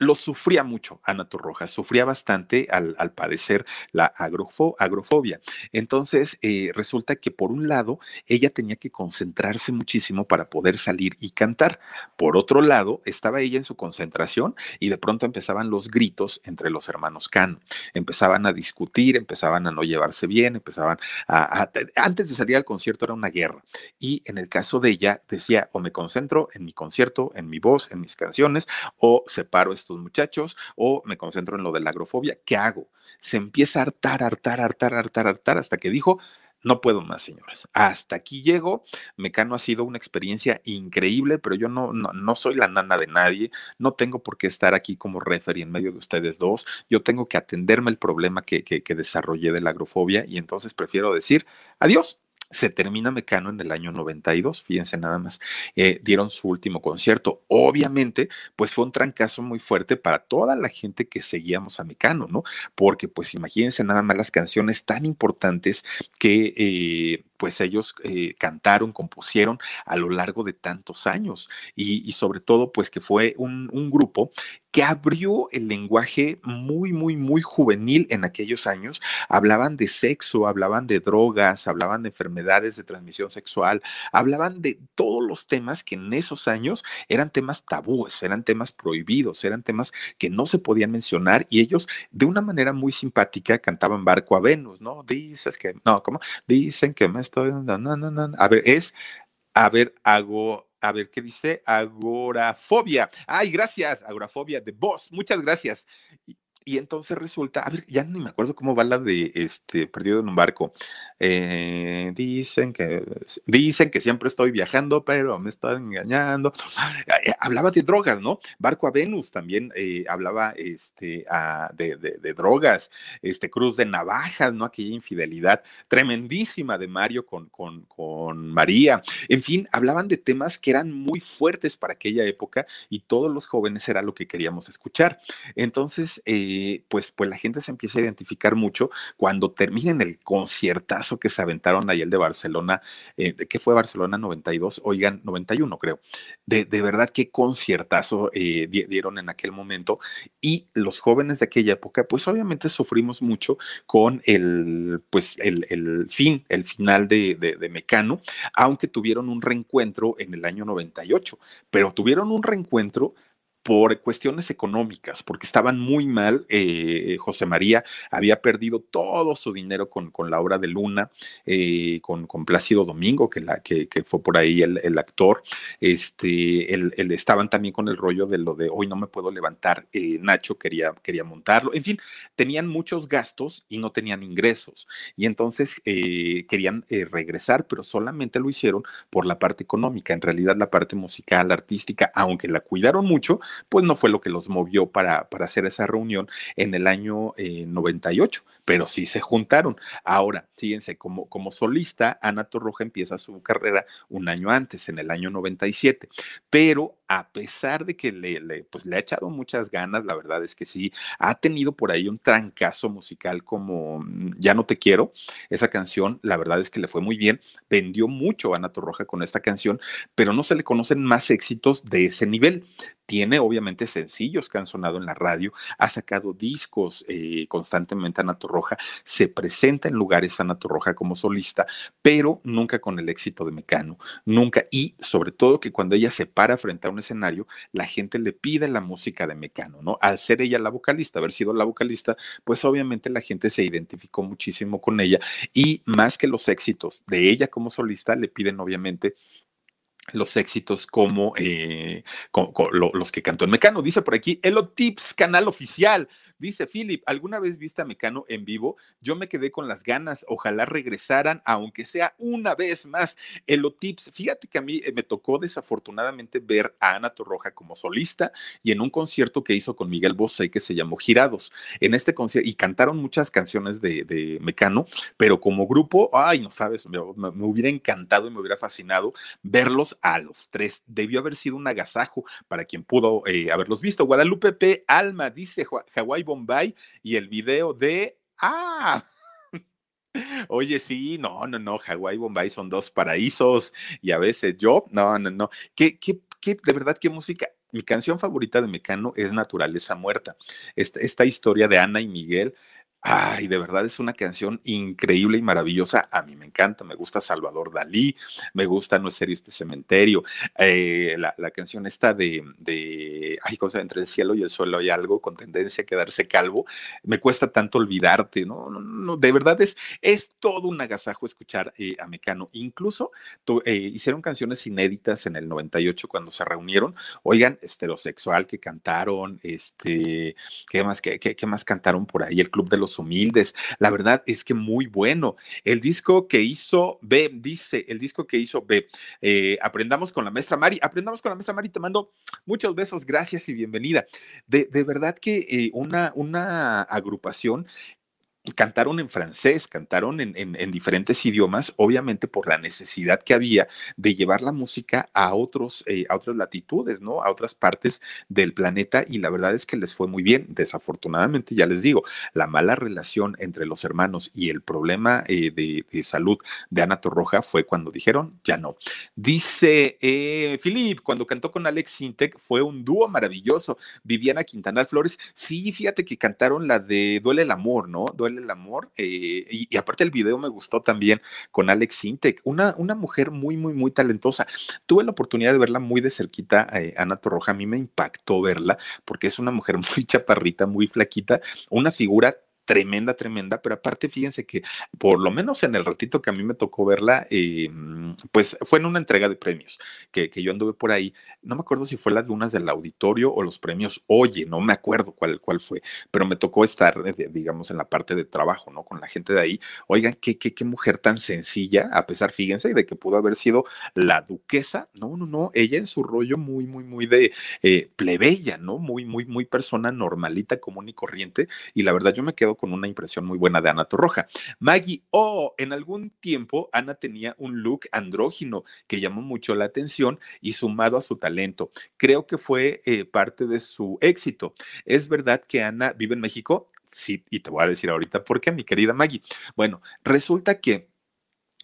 lo sufría mucho Ana Torroja, sufría bastante al, padecer la agrofobia. Entonces, eh, resulta que por un lado, ella tenía que concentrarse muchísimo para poder salir y cantar. Por otro lado, estaba ella en su concentración y de pronto empezaban los gritos entre los hermanos Cano. Empezaban a discutir, empezaban a no llevarse bien, empezaban a, a... Antes de salir al concierto era una guerra. Y en el caso de ella, decía, o me concentro en mi concierto, en mi voz, en mis canciones, o separo esto muchachos o me concentro en lo de la agrofobia, ¿qué hago? Se empieza a hartar, hartar, hartar, hartar, hartar, hasta que dijo, no puedo más, señores. Hasta aquí llego. Mecano ha sido una experiencia increíble, pero yo no, no, soy la nana de nadie. No tengo por qué estar aquí como referee en medio de ustedes dos. Yo tengo que atenderme el problema que, que, que desarrollé de la agrofobia y entonces prefiero decir adiós se termina Mecano en el año 92, fíjense nada más, eh, dieron su último concierto. Obviamente, pues fue un trancazo muy fuerte para toda la gente que seguíamos a Mecano, ¿no? Porque pues imagínense nada más las canciones tan importantes que... Eh, pues ellos eh, cantaron, compusieron a lo largo de tantos años y, sobre todo pues que fue un, un, grupo que abrió el lenguaje muy, muy, muy juvenil en aquellos años. Hablaban de sexo, hablaban de drogas, hablaban de enfermedades de transmisión sexual, hablaban de todos los temas que en esos años eran temas tabúes, eran temas prohibidos, eran temas que no se podían mencionar y ellos de una manera muy simpática cantaban Barco a Venus, ¿no? Dices que, no, ¿cómo? Dicen que me no, no, no, A ver, es, a ver, hago, a ver, ¿qué dice? Agorafobia. Ay, gracias, agorafobia de voz. Muchas gracias. Entonces resulta, a ver, ya ni me acuerdo cómo va la de este perdido en un barco. Eh, dicen que dicen que siempre estoy viajando, pero me están engañando. [laughs] Eh, hablaba de drogas, ¿no? Barco a Venus también eh, hablaba este, de, de, drogas, este Cruz de Navajas, ¿no? Aquella infidelidad tremendísima de Mario con, con, con María. En fin, hablaban de temas que eran muy fuertes para aquella época y todos los jóvenes era lo que queríamos escuchar. Entonces, pues, pues la gente se empieza a identificar mucho cuando terminen el conciertazo que se aventaron el de Barcelona, eh, que fue Barcelona 92, oigan, 91 creo. De, de verdad, qué conciertazo eh, dieron en aquel momento. Y los jóvenes de aquella época, pues obviamente sufrimos mucho con el, pues, el, fin, el final de Mecano, aunque tuvieron un reencuentro en el año 98, pero tuvieron un reencuentro por cuestiones económicas, porque estaban muy mal. Eh, José María había perdido todo su dinero con, con la obra de Luna, eh, con, con, Plácido Domingo, que, la, que, fue por ahí el, el actor. Este, el, estaban también con el rollo de lo de hoy no me puedo levantar. Eh, Nacho quería, quería montarlo. En fin, tenían muchos gastos y no tenían ingresos. Y entonces querían regresar, pero solamente lo hicieron por la parte económica. En realidad, la parte musical, artística, aunque la cuidaron mucho, pues no fue lo que los movió para, para hacer esa reunión en el año 98 pero sí se juntaron. Ahora, fíjense, como, como solista, Ana Torroja empieza su carrera un año antes, en el año 97, pero a pesar de que le, le, pues, le ha echado muchas ganas, la verdad es que sí, ha tenido por ahí un trancazo musical como mm, Ya no te quiero, esa canción, la verdad es que le fue muy bien, vendió mucho Ana Torroja con esta canción, pero no se le conocen más éxitos de ese nivel. Tiene obviamente sencillos que han sonado en la radio, ha sacado discos eh, constantemente Ana Torroja, se presenta en lugares Ana Roja como solista, pero nunca con el éxito de Mecano, nunca. Y sobre todo que cuando ella se para frente a un escenario, la gente le pide la música de Mecano, ¿no? Al ser ella la vocalista, haber sido la vocalista, pues obviamente la gente se identificó muchísimo con ella y más que los éxitos de ella como solista, le piden obviamente los éxitos como, eh, los que cantó en Mecano. Dice por aquí, Elo Tips, canal oficial. Dice Philip, ¿alguna vez viste a Mecano en vivo? Yo me quedé con las ganas, ojalá regresaran, aunque sea una vez más. Elo Tips, fíjate que a mí eh, me tocó desafortunadamente ver a Ana Torroja como solista y en un concierto que hizo con Miguel Bosé que se llamó Girados. En este concierto, y cantaron muchas canciones de, de Mecano, pero como grupo, ay, no sabes, me hubiera encantado y me hubiera fascinado verlos a los tres. Debió haber sido un agasajo para quien pudo eh, haberlos visto. Guadalupe P. Alma dice Hawaii Bombay y el video de... ¡Ah! [laughs] Oye, sí, no, no, no, Hawái Bombay son dos paraísos y a veces yo, no, no, no. ¿Qué, qué, qué, de verdad, qué música? Mi canción favorita de Mecano es Naturaleza Muerta. Esta, esta historia de Ana y Miguel, Ay, de verdad es una canción increíble y maravillosa. A mí me encanta, me gusta Salvador Dalí, me gusta No es serio este cementerio. Eh, la, canción esta de, de, ay, cosa, entre el cielo y el suelo hay algo con tendencia a quedarse calvo. Me cuesta tanto olvidarte, ¿no? no, no de verdad es, es todo un agasajo escuchar eh, a Mecano. Incluso eh, hicieron canciones inéditas en el 98 cuando se reunieron. Oigan, heterosexual que cantaron, este, ¿qué más, qué, más cantaron por ahí? El Club de los Humildes. La verdad es que muy bueno. El disco que hizo B, dice, el disco que hizo B, eh, aprendamos con la maestra Mari, aprendamos con la maestra Mari, te mando muchos besos, gracias y bienvenida. De, verdad que eh, una, una agrupación cantaron en francés, cantaron en, diferentes idiomas, obviamente por la necesidad que había de llevar la música a, otros, eh, a otras latitudes, ¿no? A otras partes del planeta y la verdad es que les fue muy bien. Desafortunadamente, ya les digo, la mala relación entre los hermanos y el problema eh, de, salud de Ana Torroja fue cuando dijeron, ya no. Dice eh, Philip, cuando cantó con Alex Sintek fue un dúo maravilloso. Viviana Quintanar Flores, sí, fíjate que cantaron la de Duele el amor, ¿no? Duele el amor. Eh, y, aparte el video me gustó también con Alex Sintek, una, una mujer muy, muy, muy talentosa. Tuve la oportunidad de verla muy de cerquita, eh, Ana Torroja, a mí me impactó verla porque es una mujer [laughs] muy chaparrita, muy flaquita, una figura tremenda, tremenda, pero aparte fíjense que por lo menos en el ratito que a mí me tocó verla, eh, pues fue en una entrega de premios, que, que, yo anduve por ahí, no me acuerdo si fue las lunas del auditorio o los premios Oye, no me acuerdo cuál, cuál fue, pero me tocó estar, eh, digamos, en la parte de trabajo, ¿no? Con la gente de ahí. Oigan, qué, qué, qué mujer tan sencilla, a pesar, fíjense, de que pudo haber sido la duquesa, no, no, no, ella en su rollo muy, muy, muy de eh, plebeya, ¿no? Muy, muy, muy persona normalita, común y corriente, y la verdad yo me quedo con una impresión muy buena de Ana Torroja. Maggie, oh, en algún tiempo Ana tenía un look andrógino que llamó mucho la atención y sumado a su talento. Creo que fue eh, parte de su éxito. ¿Es verdad que Ana vive en México? Sí, y te voy a decir ahorita por qué, mi querida Maggie. Bueno, resulta que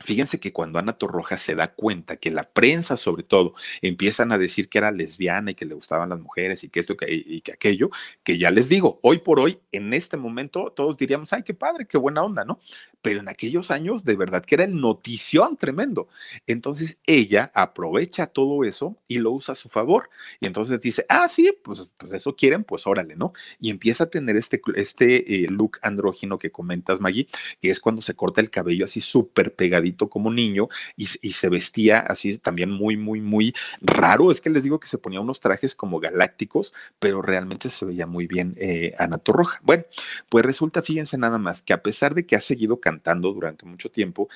Fíjense que cuando Ana Torroja se da cuenta que la prensa, sobre todo, empiezan a decir que era lesbiana y que le gustaban las mujeres y que esto y que aquello, que ya les digo, hoy por hoy, en este momento, todos diríamos, ay, qué padre, qué buena onda, ¿no? Pero en aquellos años de verdad que era el notición tremendo. Entonces ella aprovecha todo eso y lo usa a su favor. Y entonces dice, ah, sí, pues, pues eso quieren, pues órale, ¿no? Y empieza a tener este, este eh, look andrógino que comentas, Maggie, que es cuando se corta el cabello así súper pegadito como niño y, se vestía así también muy, muy, muy raro. Es que les digo que se ponía unos trajes como galácticos, pero realmente se veía muy bien eh, Ana Torroja. Bueno, pues resulta, fíjense nada más, que a pesar de que ha seguido cantando, durante mucho tiempo,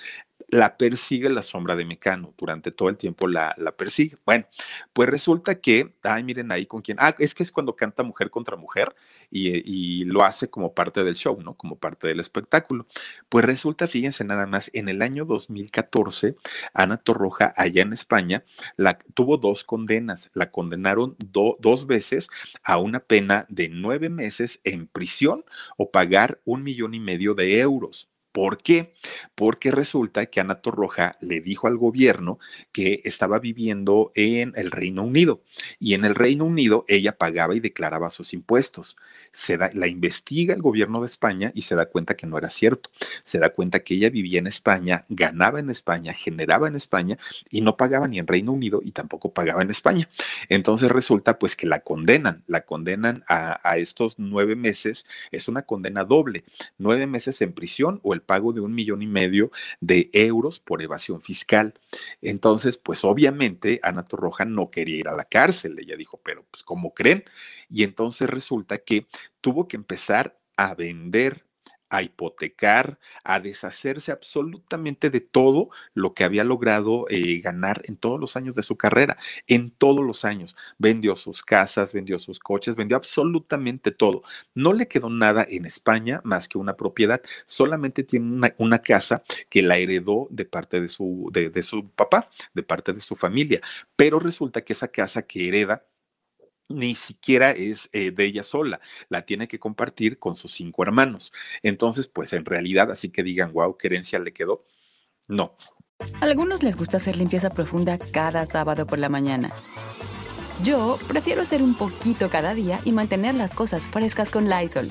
la persigue la sombra de Mecano, durante todo el tiempo la, la persigue. Bueno, pues resulta que, ay, miren ahí con quién, ah, es que es cuando canta mujer contra mujer y, y, lo hace como parte del show, ¿no? Como parte del espectáculo. Pues resulta, fíjense nada más, en el año 2014, Ana Torroja, allá en España, la, tuvo dos condenas. La condenaron dos veces a una pena de nueve meses en prisión o pagar un millón y medio de euros. ¿Por qué? Porque resulta que Ana Torroja le dijo al gobierno que estaba viviendo en el Reino Unido y en el Reino Unido ella pagaba y declaraba sus impuestos. Se da, la investiga el gobierno de España y se da cuenta que no era cierto. Se da cuenta que ella vivía en España, ganaba en España, generaba en España y no pagaba ni en Reino Unido y tampoco pagaba en España. Entonces resulta pues que la condenan, la condenan a, a estos nueve meses, es una condena doble, nueve meses en prisión o el pago de un millón y medio de euros por evasión fiscal. Entonces, pues obviamente Ana Torroja no quería ir a la cárcel. Ella dijo, pero pues ¿cómo creen? Y entonces resulta que tuvo que empezar a vender a hipotecar, a deshacerse absolutamente de todo lo que había logrado eh, ganar en todos los años de su carrera, en todos los años. Vendió sus casas, vendió sus coches, vendió absolutamente todo. No le quedó nada en España más que una propiedad, solamente tiene una, casa que la heredó de parte de su, de su papá, de parte de su familia, pero resulta que esa casa que hereda ni siquiera es eh, de ella sola, la tiene que compartir con sus cinco hermanos. Entonces, pues en realidad, así que digan, wow, ¿qué herencia le quedó? No. A algunos les gusta hacer limpieza profunda cada sábado por la mañana. Yo prefiero hacer un poquito cada día y mantener las cosas frescas con Lysol.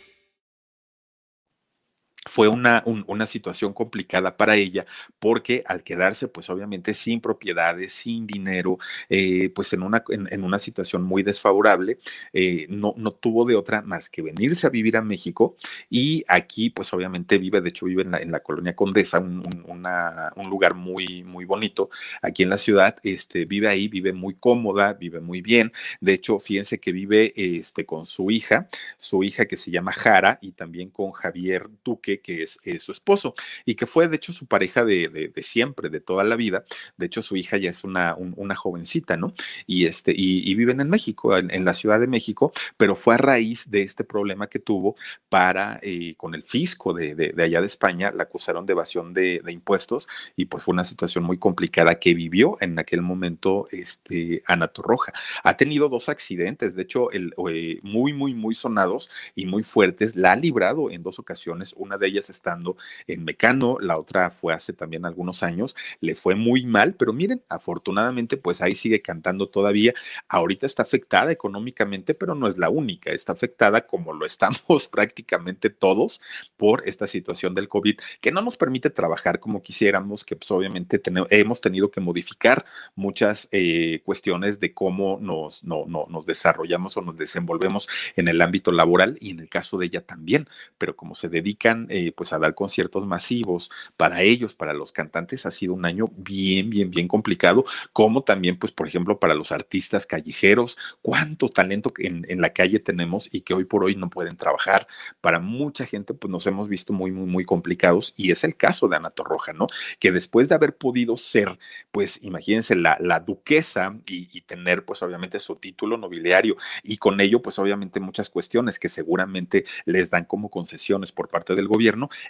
Fue una, una situación complicada para ella porque al quedarse pues obviamente sin propiedades, sin dinero, eh, pues en una, en, una situación muy desfavorable, eh, no, no tuvo de otra más que venirse a vivir a México y aquí pues obviamente vive, de hecho vive en la, en la colonia Condesa, un, un, lugar muy, muy bonito aquí en la ciudad, este, vive ahí, vive muy cómoda, vive muy bien, de hecho fíjense que vive este, con su hija, su hija que se llama Jara y también con Javier Duque, que es, su esposo, y que fue de hecho su pareja de, de, siempre, de toda la vida. De hecho, su hija ya es una, una jovencita, ¿no? Y, este, y, viven en México, en, la Ciudad de México, pero fue a raíz de este problema que tuvo para, eh, con el fisco de, de, allá de España, la acusaron de evasión de, impuestos y pues fue una situación muy complicada que vivió en aquel momento este, Ana Torroja. Ha tenido dos accidentes, de hecho, el, eh, muy, muy, muy sonados y muy fuertes. La ha librado en dos ocasiones, una de ellas estando en Mecano, la otra fue hace también algunos años, le fue muy mal, pero miren, afortunadamente, pues ahí sigue cantando todavía. Ahorita está afectada económicamente, pero no es la única, está afectada como lo estamos [laughs] prácticamente todos por esta situación del COVID, que no nos permite trabajar como quisiéramos, que pues obviamente hemos tenido que modificar muchas eh, cuestiones de cómo nos, no, no, nos desarrollamos o nos desenvolvemos en el ámbito laboral y en el caso de ella también, pero como se dedican eh, pues a dar conciertos masivos para ellos, para los cantantes, ha sido un año bien, bien, bien complicado, como también pues por ejemplo para los artistas callejeros, cuánto talento en, en la calle tenemos y que hoy por hoy no pueden trabajar. Para mucha gente pues nos hemos visto muy, muy, muy complicados y es el caso de Ana Torroja, ¿no? Que después de haber podido ser, pues imagínense, la, la duquesa y, y tener pues obviamente su título nobiliario y con ello pues obviamente muchas cuestiones que seguramente les dan como concesiones por parte del gobierno,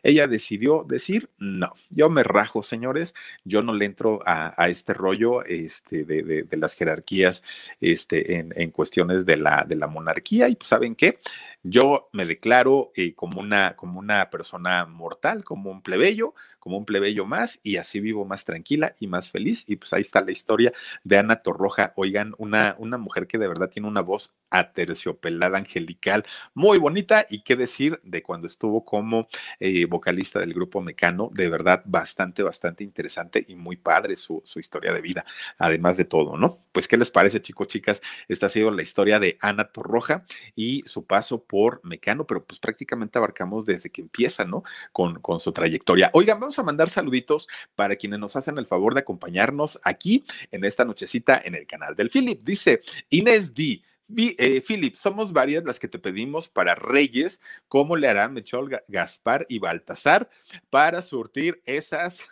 ella decidió decir, no, yo me rajo, señores, yo no le entro a, este rollo este, de, las jerarquías este, en, en, cuestiones de la, de la monarquía y pues saben qué, yo me declaro eh, como, una, como una persona mortal, como un plebeyo, como un plebeyo más, y así vivo más tranquila y más feliz. Y pues ahí está la historia de Ana Torroja. Oigan, una, una mujer que de verdad tiene una voz aterciopelada, angelical, muy bonita. Y qué decir de cuando estuvo como eh, vocalista del grupo Mecano, de verdad bastante, bastante interesante y muy padre su, su historia de vida, además de todo, ¿no? Pues, ¿qué les parece, chicos, chicas? Esta ha sido la historia de Ana Torroja y su paso por Mecano, pero pues prácticamente abarcamos desde que empieza, ¿no? Con, con su trayectoria. Oigan, vamos a mandar saluditos para quienes nos hacen el favor de acompañarnos aquí en esta nochecita en el canal del Philip. Dice Inés D. Eh, Philip, somos varias las que te pedimos para Reyes, ¿cómo le harán Mechol, Gaspar y Baltasar para surtir esas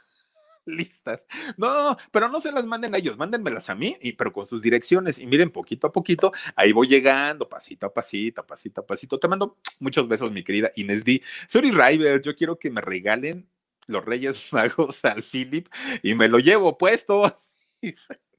listas. No, pero no se las manden a ellos, mándenmelas a mí, pero con sus direcciones. Y miren, poquito a poquito, ahí voy llegando, pasito a pasito, pasito a pasito. Te mando muchos besos, mi querida Inés D. Sorry, River, yo quiero que me regalen los Reyes Magos al Philip y me lo llevo puesto. [laughs]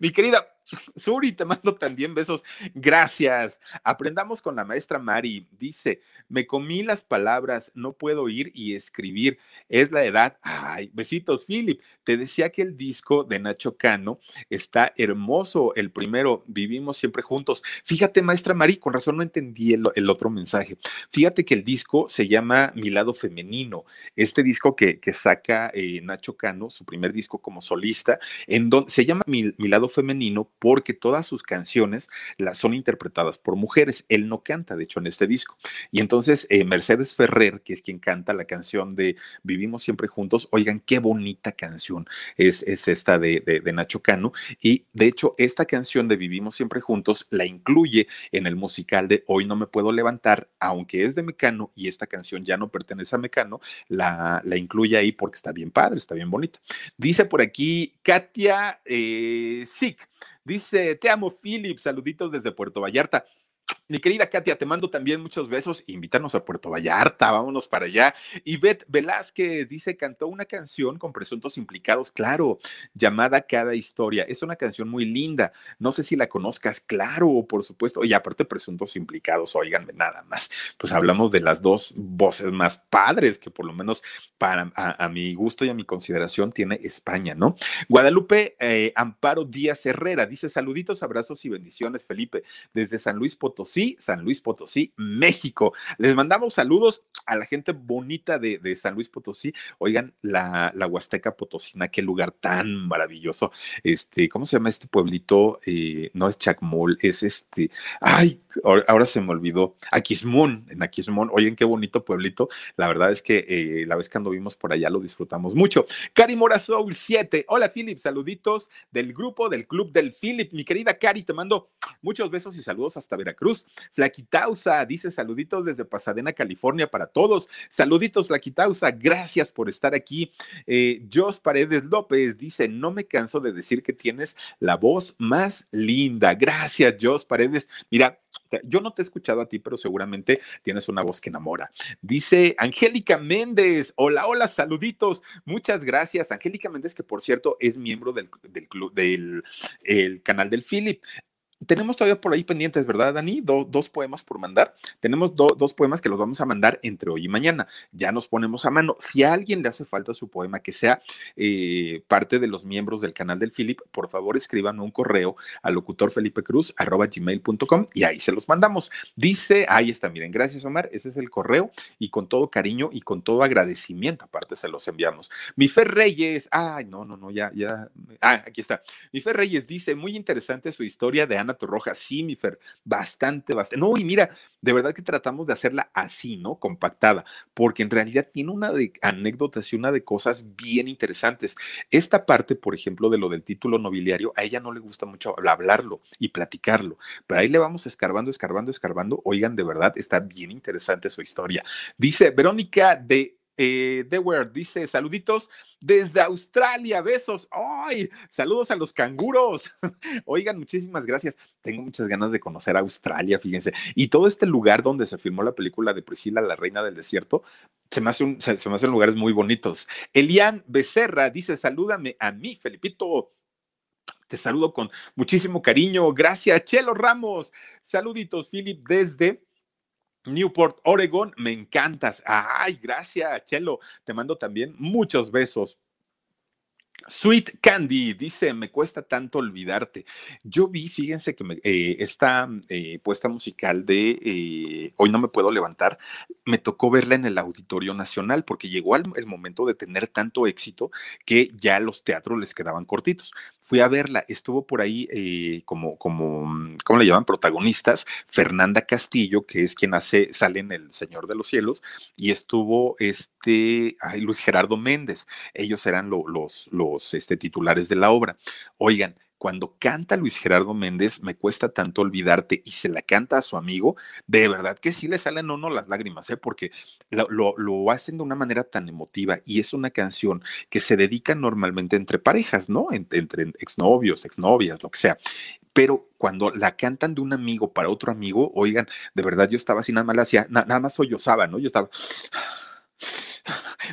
Mi querida Suri, te mando también besos. Gracias. Aprendamos con la maestra Mari. Dice, me comí las palabras, no puedo oír y escribir. Es la edad. Ay, besitos, Philip. Te decía que el disco de Nacho Cano está hermoso. El primero, vivimos siempre juntos. Fíjate, maestra Mari, con razón no entendí el, otro mensaje. Fíjate que el disco se llama Mi lado femenino. Este disco que, que saca eh, Nacho Cano, su primer disco como solista, en donde se llama Mi, Mi lado femenino porque todas sus canciones las son interpretadas por mujeres. Él no canta, de hecho, en este disco. Y entonces eh, Mercedes Ferrer, que es quien canta la canción de Vivimos siempre juntos, oigan, qué bonita canción es, es esta de, de, Nacho Cano. Y de hecho, esta canción de Vivimos siempre juntos la incluye en el musical de Hoy no me puedo levantar, aunque es de Mecano y esta canción ya no pertenece a Mecano, la, la incluye ahí porque está bien padre, está bien bonita. Dice por aquí Katia eh, Dice, te amo, Philip. Saluditos desde Puerto Vallarta. Mi querida Katia, te mando también muchos besos. Invítanos a Puerto Vallarta, vámonos para allá. Y Beth Velázquez dice, cantó una canción con presuntos implicados, claro, llamada Cada Historia. Es una canción muy linda. No sé si la conozcas, claro, por supuesto. Y aparte, presuntos implicados, oiganme nada más. Pues hablamos de las dos voces más padres que por lo menos para a, mi gusto y a mi consideración tiene España, ¿no? Guadalupe eh, Amparo Díaz Herrera dice, saluditos, abrazos y bendiciones, Felipe, desde San Luis Potosí San Luis Potosí, México. Les mandamos saludos a la gente bonita de, San Luis Potosí. Oigan, la, Huasteca Potosina, qué lugar tan maravilloso. Este, ¿cómo se llama este pueblito? Eh, no es Chacmol, es este, ay, ahora se me olvidó, Aquismón, en Aquismón. Oigan, qué bonito pueblito. La verdad es que eh, la vez que anduvimos por allá lo disfrutamos mucho. Cari Morazou 7. Hola, Philip, saluditos del grupo del Club del Philip. Mi querida Cari, te mando muchos besos y saludos hasta Veracruz. Flaquitausa dice saluditos desde Pasadena, California para todos. Saluditos, Flaquitausa. Gracias por estar aquí. Eh, Jos Paredes López dice, no me canso de decir que tienes la voz más linda. Gracias, Jos Paredes. Mira, yo no te he escuchado a ti, pero seguramente tienes una voz que enamora. Dice Angélica Méndez, hola, hola, saluditos. Muchas gracias. Angélica Méndez, que por cierto es miembro del, del club, del el canal del Philip. Tenemos todavía por ahí pendientes, ¿verdad, Dani? dos poemas por mandar. Tenemos dos poemas que los vamos a mandar entre hoy y mañana. Ya nos ponemos a mano. Si a alguien le hace falta su poema que sea eh, parte de los miembros del canal del Philip, por favor escriban un correo al locutor Felipe Cruz gmail.com y ahí se los mandamos. Dice, ahí está, miren, gracias Omar, ese es el correo y con todo cariño y con todo agradecimiento, aparte se los enviamos. Mi Fer Reyes, ay, no, no, no, ya, ya, ah, aquí está. Mi Fer Reyes dice, muy interesante su historia de Ana Roja, sí, mi Fer, bastante, bastante. No, y mira, de verdad que tratamos de hacerla así, ¿no? Compactada, porque en realidad tiene una de anécdotas y una de cosas bien interesantes. Esta parte, por ejemplo, de lo del título nobiliario, a ella no le gusta mucho hablarlo y platicarlo, pero ahí le vamos escarbando, escarbando, escarbando. Oigan, de verdad, está bien interesante su historia. Dice Verónica de eh, Word dice, saluditos desde Australia, besos. ¡Ay! Saludos a los canguros. [laughs] Oigan, muchísimas gracias. Tengo muchas ganas de conocer Australia, fíjense. Y todo este lugar donde se filmó la película de Priscila, la reina del desierto, se me, hace se, me hacen lugares muy bonitos. Elian Becerra dice, salúdame a mí, Felipito. Te saludo con muchísimo cariño. Gracias, Chelo Ramos. Saluditos, Philip, desde Newport, Oregon, me encantas. Ay, gracias, Chelo. Te mando también muchos besos. Sweet Candy dice, me cuesta tanto olvidarte. Yo vi, fíjense que eh, esta eh, puesta musical de eh, Hoy no me puedo levantar, me tocó verla en el Auditorio Nacional porque llegó el momento de tener tanto éxito que ya los teatros les quedaban cortitos fui a verla, estuvo por ahí eh, como, como, mm, ¿cómo le llaman? Protagonistas, Fernanda Castillo, que es quien hace, sale en El Señor de los Cielos, y estuvo este, ay, Luis Gerardo Méndez, ellos eran los, los este, titulares de la obra. Oigan, cuando canta Luis Gerardo Méndez, me cuesta tanto olvidarte y se la canta a su amigo, de verdad que sí le salen uno las lágrimas, ¿eh? porque lo, hacen de una manera tan emotiva y es una canción que se dedica normalmente entre parejas, ¿no? Entre, entre exnovios, exnovias, lo que sea. Pero cuando la cantan de un amigo para otro amigo, oigan, de verdad yo estaba así, nada más, hacía, nada más sollozaba, ¿no? Yo estaba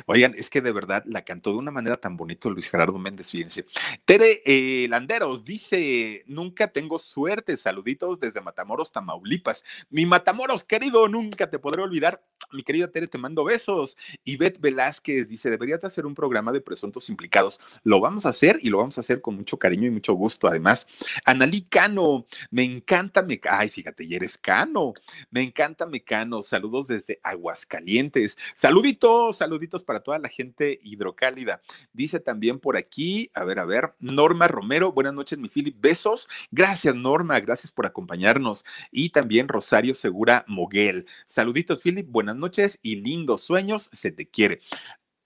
Oigan, es que de verdad la cantó de una manera tan bonita Luis Gerardo Méndez, fíjense. Tere eh, Landeros dice, nunca tengo suerte, saluditos desde Matamoros, Tamaulipas. Mi Matamoros querido, nunca te podré olvidar. Mi querida Tere, te mando besos. Beth Velázquez dice, deberías hacer un programa de presuntos implicados. Lo vamos a hacer y lo vamos a hacer con mucho cariño y mucho gusto. Además, Analí Cano, me encanta, me... ay, fíjate, y eres Cano. Me encanta Mecano. Saludos desde Aguascalientes. Saluditos, saluditos para toda la gente hidrocálida. Dice también por aquí, a ver, a ver, Norma Romero, buenas noches, mi Philip, besos. Gracias, Norma, gracias por acompañarnos. Y también Rosario Segura Moguel. Saluditos, Philip, buenas noches y lindos sueños, se te quiere.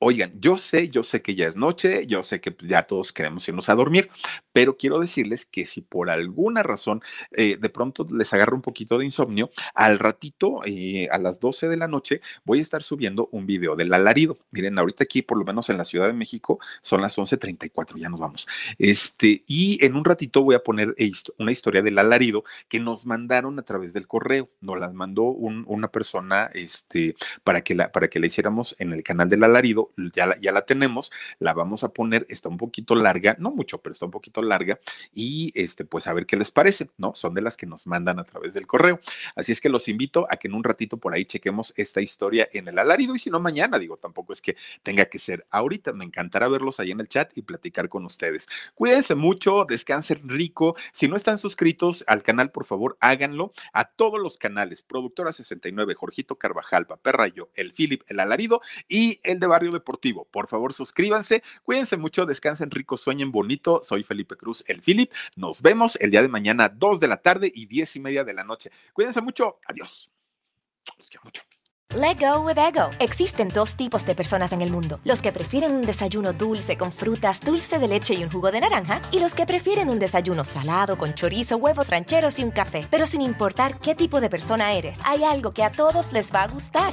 Oigan, yo sé, yo sé que ya es noche, yo sé que ya todos queremos irnos a dormir, pero quiero decirles que si por alguna razón eh, de pronto les agarra un poquito de insomnio, al ratito, eh, a las 12 de la noche, voy a estar subiendo un video del alarido. Miren, ahorita aquí, por lo menos en la Ciudad de México, son las 11.34, ya nos vamos. Este, y en un ratito voy a poner una historia del alarido que nos mandaron a través del correo. Nos las mandó una persona este, para, que la, para que la hiciéramos en el canal del alarido ya la, ya la tenemos, la vamos a poner, está un poquito larga, no mucho, pero está un poquito larga, y este, pues a ver qué les parece, ¿no? Son de las que nos mandan a través del correo. Así es que los invito a que en un ratito por ahí chequemos esta historia en el alarido, y si no mañana, digo, tampoco es que tenga que ser ahorita, me encantará verlos ahí en el chat y platicar con ustedes. Cuídense mucho, descansen rico, si no están suscritos al canal, por favor, háganlo a todos los canales, Productora 69, Jorgito Carvajal, Perrayo, el Philip, el Alarido y el de Barrio Deportivo. Por favor, suscríbanse, cuídense mucho, descansen rico, sueñen bonito. Soy Felipe Cruz, el Philip. Nos vemos el día de mañana, 2 de la tarde y 10 y media de la noche. Cuídense mucho. Adiós. Los quiero mucho. Let go with ego. Existen dos tipos de personas en el mundo: los que prefieren un desayuno dulce con frutas, dulce de leche y un jugo de naranja, y los que prefieren un desayuno salado con chorizo, huevos rancheros y un café. Pero sin importar qué tipo de persona eres, hay algo que a todos les va a gustar.